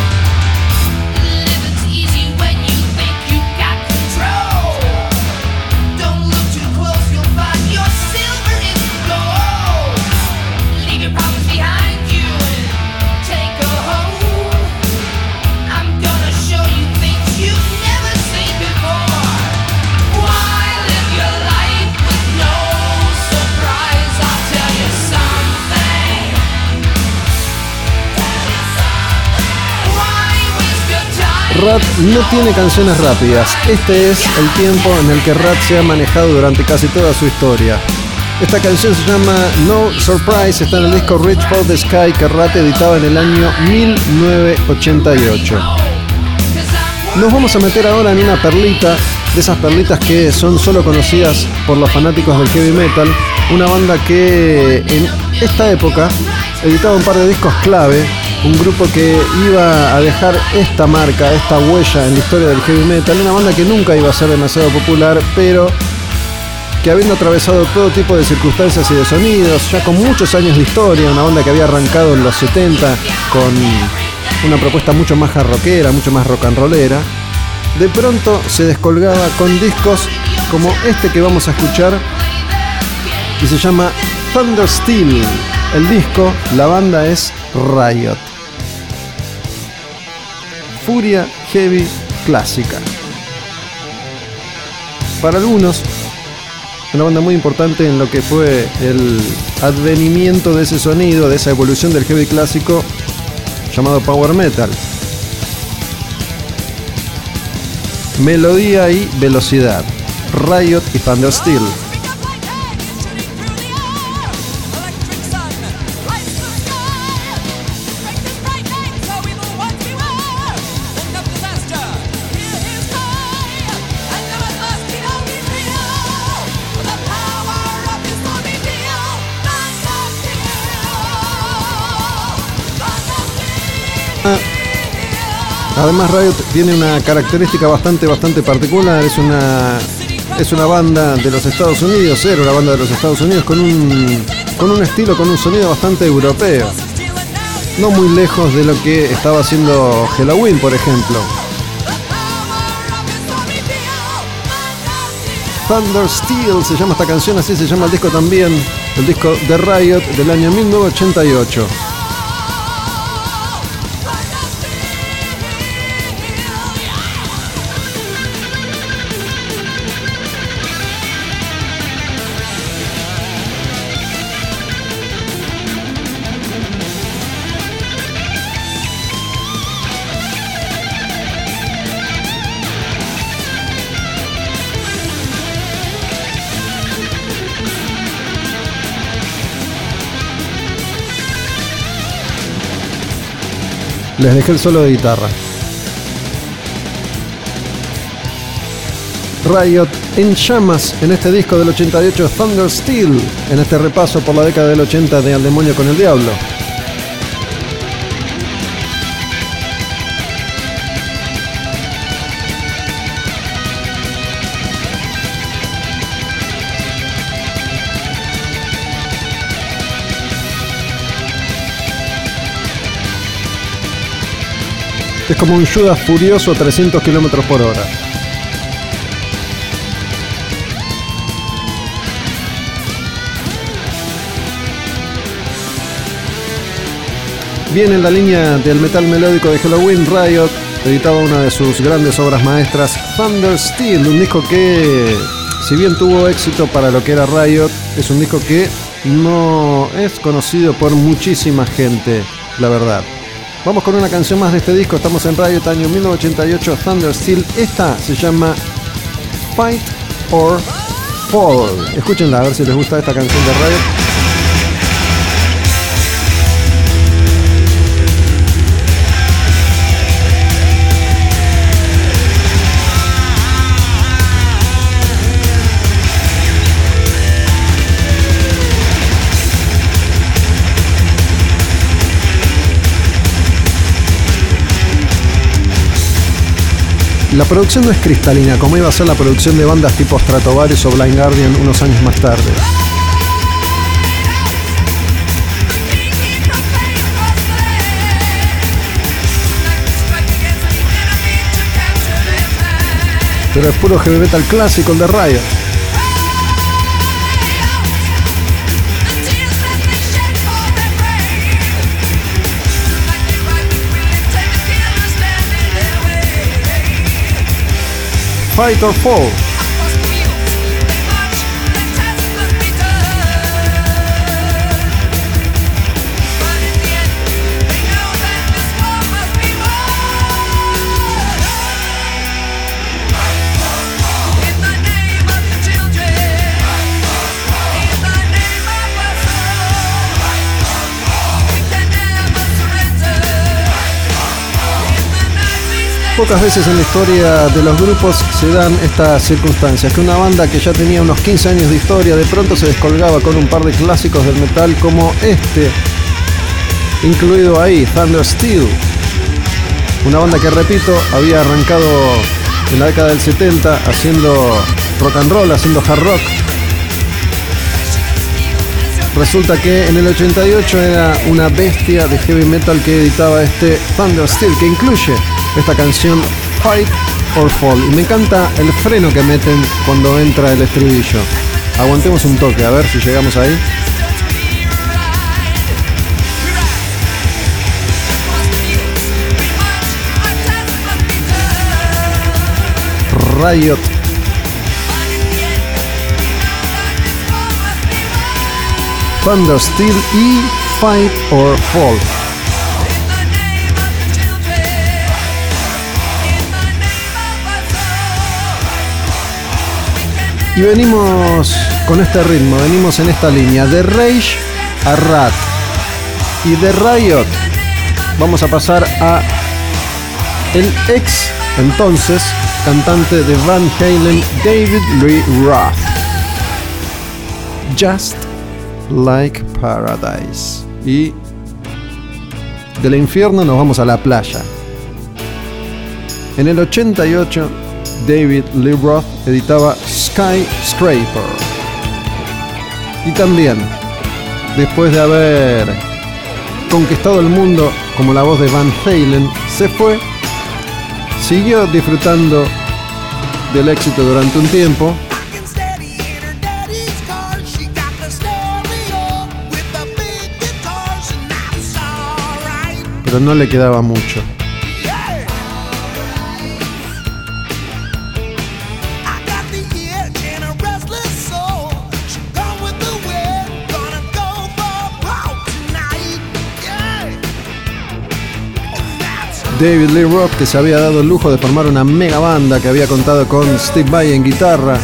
Rat no tiene canciones rápidas. Este es el tiempo en el que Rat se ha manejado durante casi toda su historia. Esta canción se llama No Surprise, está en el disco Reach for the Sky que Rat editaba en el año 1988. Nos vamos a meter ahora en una perlita, de esas perlitas que son solo conocidas por los fanáticos del heavy metal, una banda que en esta época editaba un par de discos clave un grupo que iba a dejar esta marca, esta huella en la historia del heavy metal, una banda que nunca iba a ser demasiado popular, pero que habiendo atravesado todo tipo de circunstancias y de sonidos, ya con muchos años de historia, una banda que había arrancado en los 70 con una propuesta mucho más jarroquera, mucho más rock and rollera, de pronto se descolgaba con discos como este que vamos a escuchar y se llama Thunder Steel. El disco, la banda es Riot. Furia Heavy clásica. Para algunos, una banda muy importante en lo que fue el advenimiento de ese sonido, de esa evolución del heavy clásico llamado power metal. Melodía y velocidad. Riot y Thunder Steel. Además Riot tiene una característica bastante, bastante particular. Es una, es una banda de los Estados Unidos, era una banda de los Estados Unidos con un, con un estilo, con un sonido bastante europeo. No muy lejos de lo que estaba haciendo Halloween, por ejemplo. Thunder Steel se llama esta canción, así se llama el disco también, el disco de Riot del año 1988. Les dejé el solo de guitarra. Riot en llamas en este disco del 88 Thunder Steel, en este repaso por la década del 80 de Al Demonio con el Diablo. Como un Judas furioso a 300 kilómetros por hora. Viene en la línea del metal melódico de Halloween, Riot editaba una de sus grandes obras maestras, Thunder Steel, un disco que, si bien tuvo éxito para lo que era Riot, es un disco que no es conocido por muchísima gente, la verdad. Vamos con una canción más de este disco, estamos en Riot año 1988, Thunder Steel, esta se llama Fight or Fall. Escúchenla a ver si les gusta esta canción de Riot. La producción no es cristalina, como iba a ser la producción de bandas tipo Stratovarius o Blind Guardian unos años más tarde. Pero es puro heavy metal clásico el de Riot. Fight or Fall. Pocas veces en la historia de los grupos se dan estas circunstancias, que una banda que ya tenía unos 15 años de historia de pronto se descolgaba con un par de clásicos del metal como este, incluido ahí, Thunder Steel, una banda que repito había arrancado en la década del 70 haciendo rock and roll, haciendo hard rock. Resulta que en el 88 era una bestia de heavy metal que editaba este Thunder Steel, que incluye esta canción Fight or Fall. Y me encanta el freno que meten cuando entra el estribillo. Aguantemos un toque, a ver si llegamos ahí. Riot. Thunder Steel y Fight or Fall. Y venimos con este ritmo, venimos en esta línea, de Rage a Rat. Y de Riot vamos a pasar a el ex entonces cantante de Van Halen, David Lee Roth. Just Like Paradise. Y del infierno nos vamos a la playa. En el 88 David Lee Roth editaba Skyscraper. Y también, después de haber conquistado el mundo como la voz de Van Halen, se fue, siguió disfrutando del éxito durante un tiempo, pero no le quedaba mucho. David Lee Roth, que se había dado el lujo de formar una mega banda que había contado con Steve Vai en guitarra,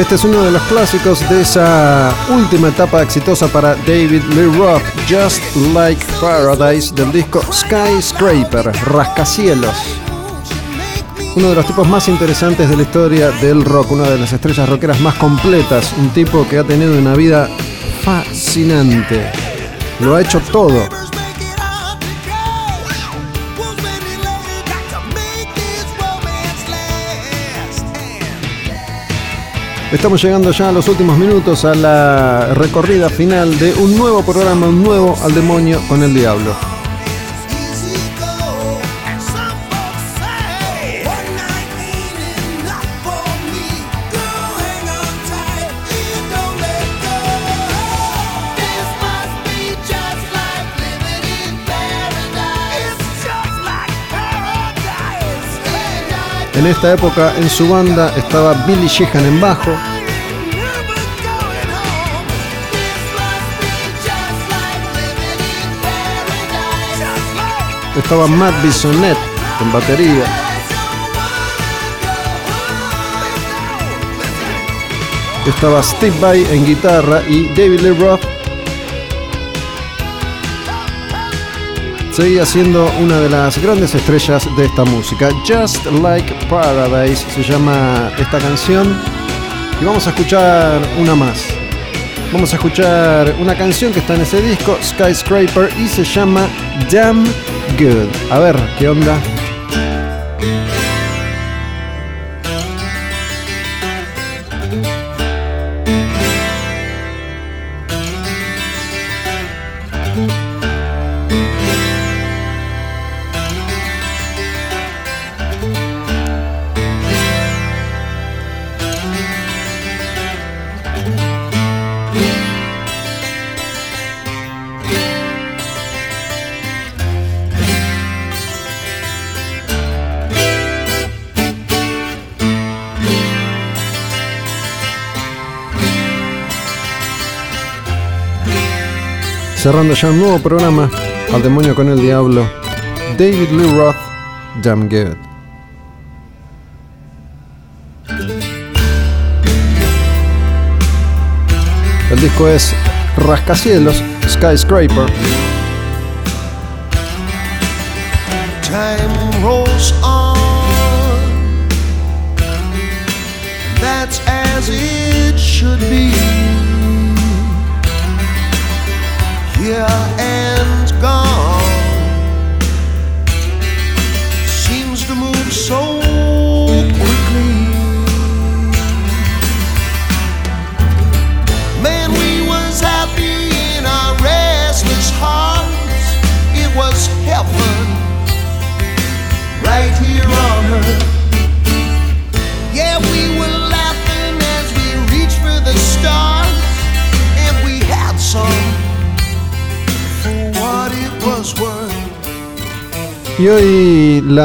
Este es uno de los clásicos de esa última etapa exitosa para David Lee Roth, Just Like Paradise, del disco Skyscraper, Rascacielos. Uno de los tipos más interesantes de la historia del rock, una de las estrellas rockeras más completas, un tipo que ha tenido una vida fascinante. Lo ha hecho todo. Estamos llegando ya a los últimos minutos a la recorrida final de un nuevo programa, un nuevo al demonio con el diablo. En esta época en su banda estaba Billy Sheehan en bajo, estaba Matt Bisonet en batería, estaba Steve Vai en guitarra y David Lee Roth seguía siendo una de las grandes estrellas de esta música. Just Like Paradise se llama esta canción y vamos a escuchar una más. Vamos a escuchar una canción que está en ese disco, Skyscraper, y se llama Damn Good. A ver, ¿qué onda? Cerrando ya un nuevo programa, Al demonio con el diablo, David Lee Roth, Damn Good. El disco es Rascacielos, Skyscraper. Time rolls on.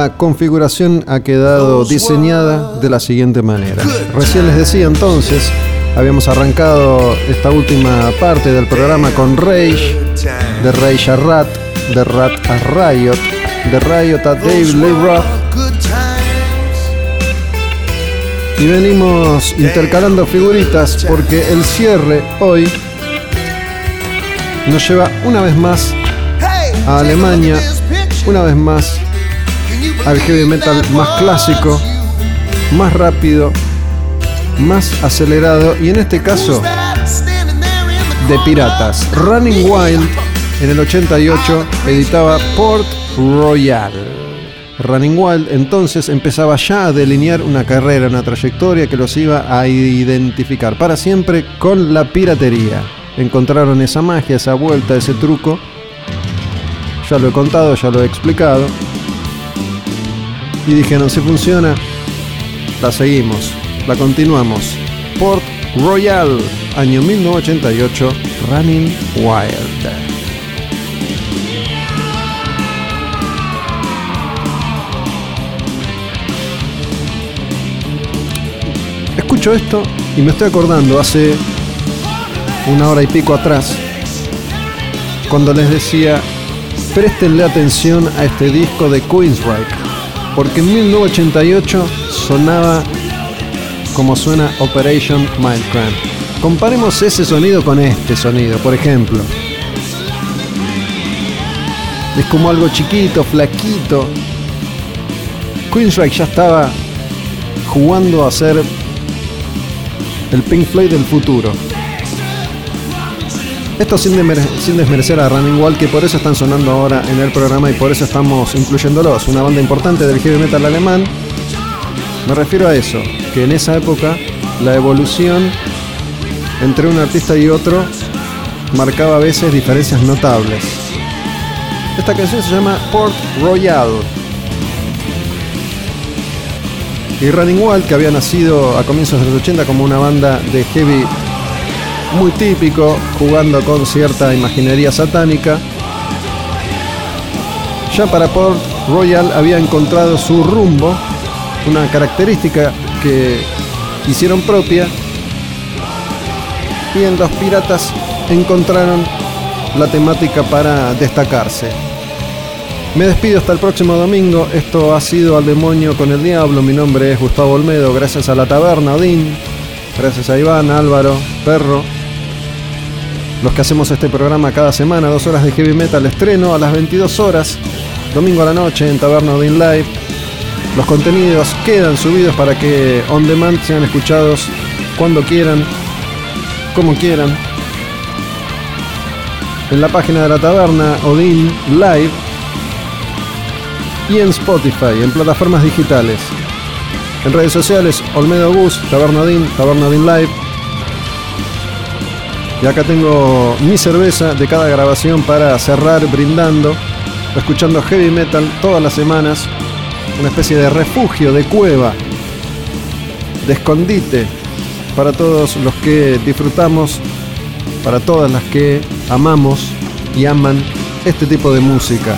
La configuración ha quedado diseñada de la siguiente manera. Recién les decía entonces, habíamos arrancado esta última parte del programa con Rage, de Rage a Rat, de Rat a Riot, de Riot a David Lee Roth, y venimos intercalando figuritas porque el cierre hoy nos lleva una vez más a Alemania, una vez más al heavy metal más clásico, más rápido, más acelerado y en este caso de piratas. Running Wild en el 88 editaba Port Royal. Running Wild entonces empezaba ya a delinear una carrera, una trayectoria que los iba a identificar para siempre con la piratería. Encontraron esa magia, esa vuelta, ese truco. Ya lo he contado, ya lo he explicado. Y dijeron, si funciona, la seguimos, la continuamos. Port Royal, año 1988, Running Wild. Escucho esto y me estoy acordando hace una hora y pico atrás, cuando les decía, préstenle atención a este disco de Queensryche, porque en 1988 sonaba como suena Operation Mindcramp. Comparemos ese sonido con este sonido, por ejemplo. Es como algo chiquito, flaquito. Queensryche ya estaba jugando a ser el Pink Floyd del futuro. Esto sin, desmerecer a Running Wild, que por eso están sonando ahora en el programa y por eso estamos incluyéndolos. Una banda importante del heavy metal alemán. Me refiero a eso, que en esa época la evolución entre un artista y otro marcaba a veces diferencias notables. Esta canción se llama Port Royal. Y Running Wild, que había nacido a comienzos de los 80 como una banda de heavy muy típico, jugando con cierta imaginería satánica. Ya para Port Royal había encontrado su rumbo, una característica que hicieron propia, y en Los Piratas encontraron la temática para destacarse. Me despido hasta el próximo domingo. Esto ha sido Al Demonio con el Diablo. Mi nombre es Gustavo Olmedo. Gracias a la taberna Odín. Gracias a Iván, Álvaro, Perro. Los que hacemos este programa cada semana, dos horas de heavy metal estreno a las 22 horas, domingo a la noche en Taberna Odin Live. Los contenidos quedan subidos para que on demand sean escuchados cuando quieran, como quieran. En la página de la taberna Odin Live y en Spotify, en plataformas digitales. En redes sociales, Olmedo Bus, Taberna Odin, Taberna Odin Live. Y acá tengo mi cerveza de cada grabación para cerrar brindando, escuchando heavy metal todas las semanas. Una especie de refugio, de cueva, de escondite para todos los que disfrutamos, para todas las que amamos y aman este tipo de música.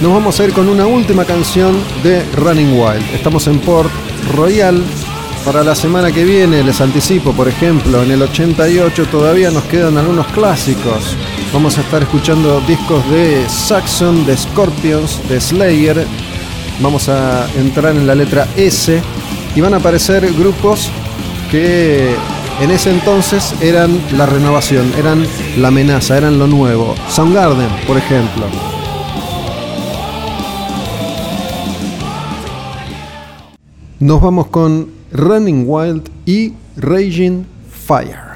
Nos vamos a ir con una última canción de Running Wild. Estamos en Port Royal. Para la semana que viene, les anticipo, por ejemplo, en el 88 todavía nos quedan algunos clásicos. Vamos a estar escuchando discos de Saxon, de Scorpions, de Slayer. Vamos a entrar en la letra S y van a aparecer grupos que en ese entonces eran la renovación, eran la amenaza, eran lo nuevo. Soundgarden, por ejemplo. Nos vamos con Running Wild y Raging Fire.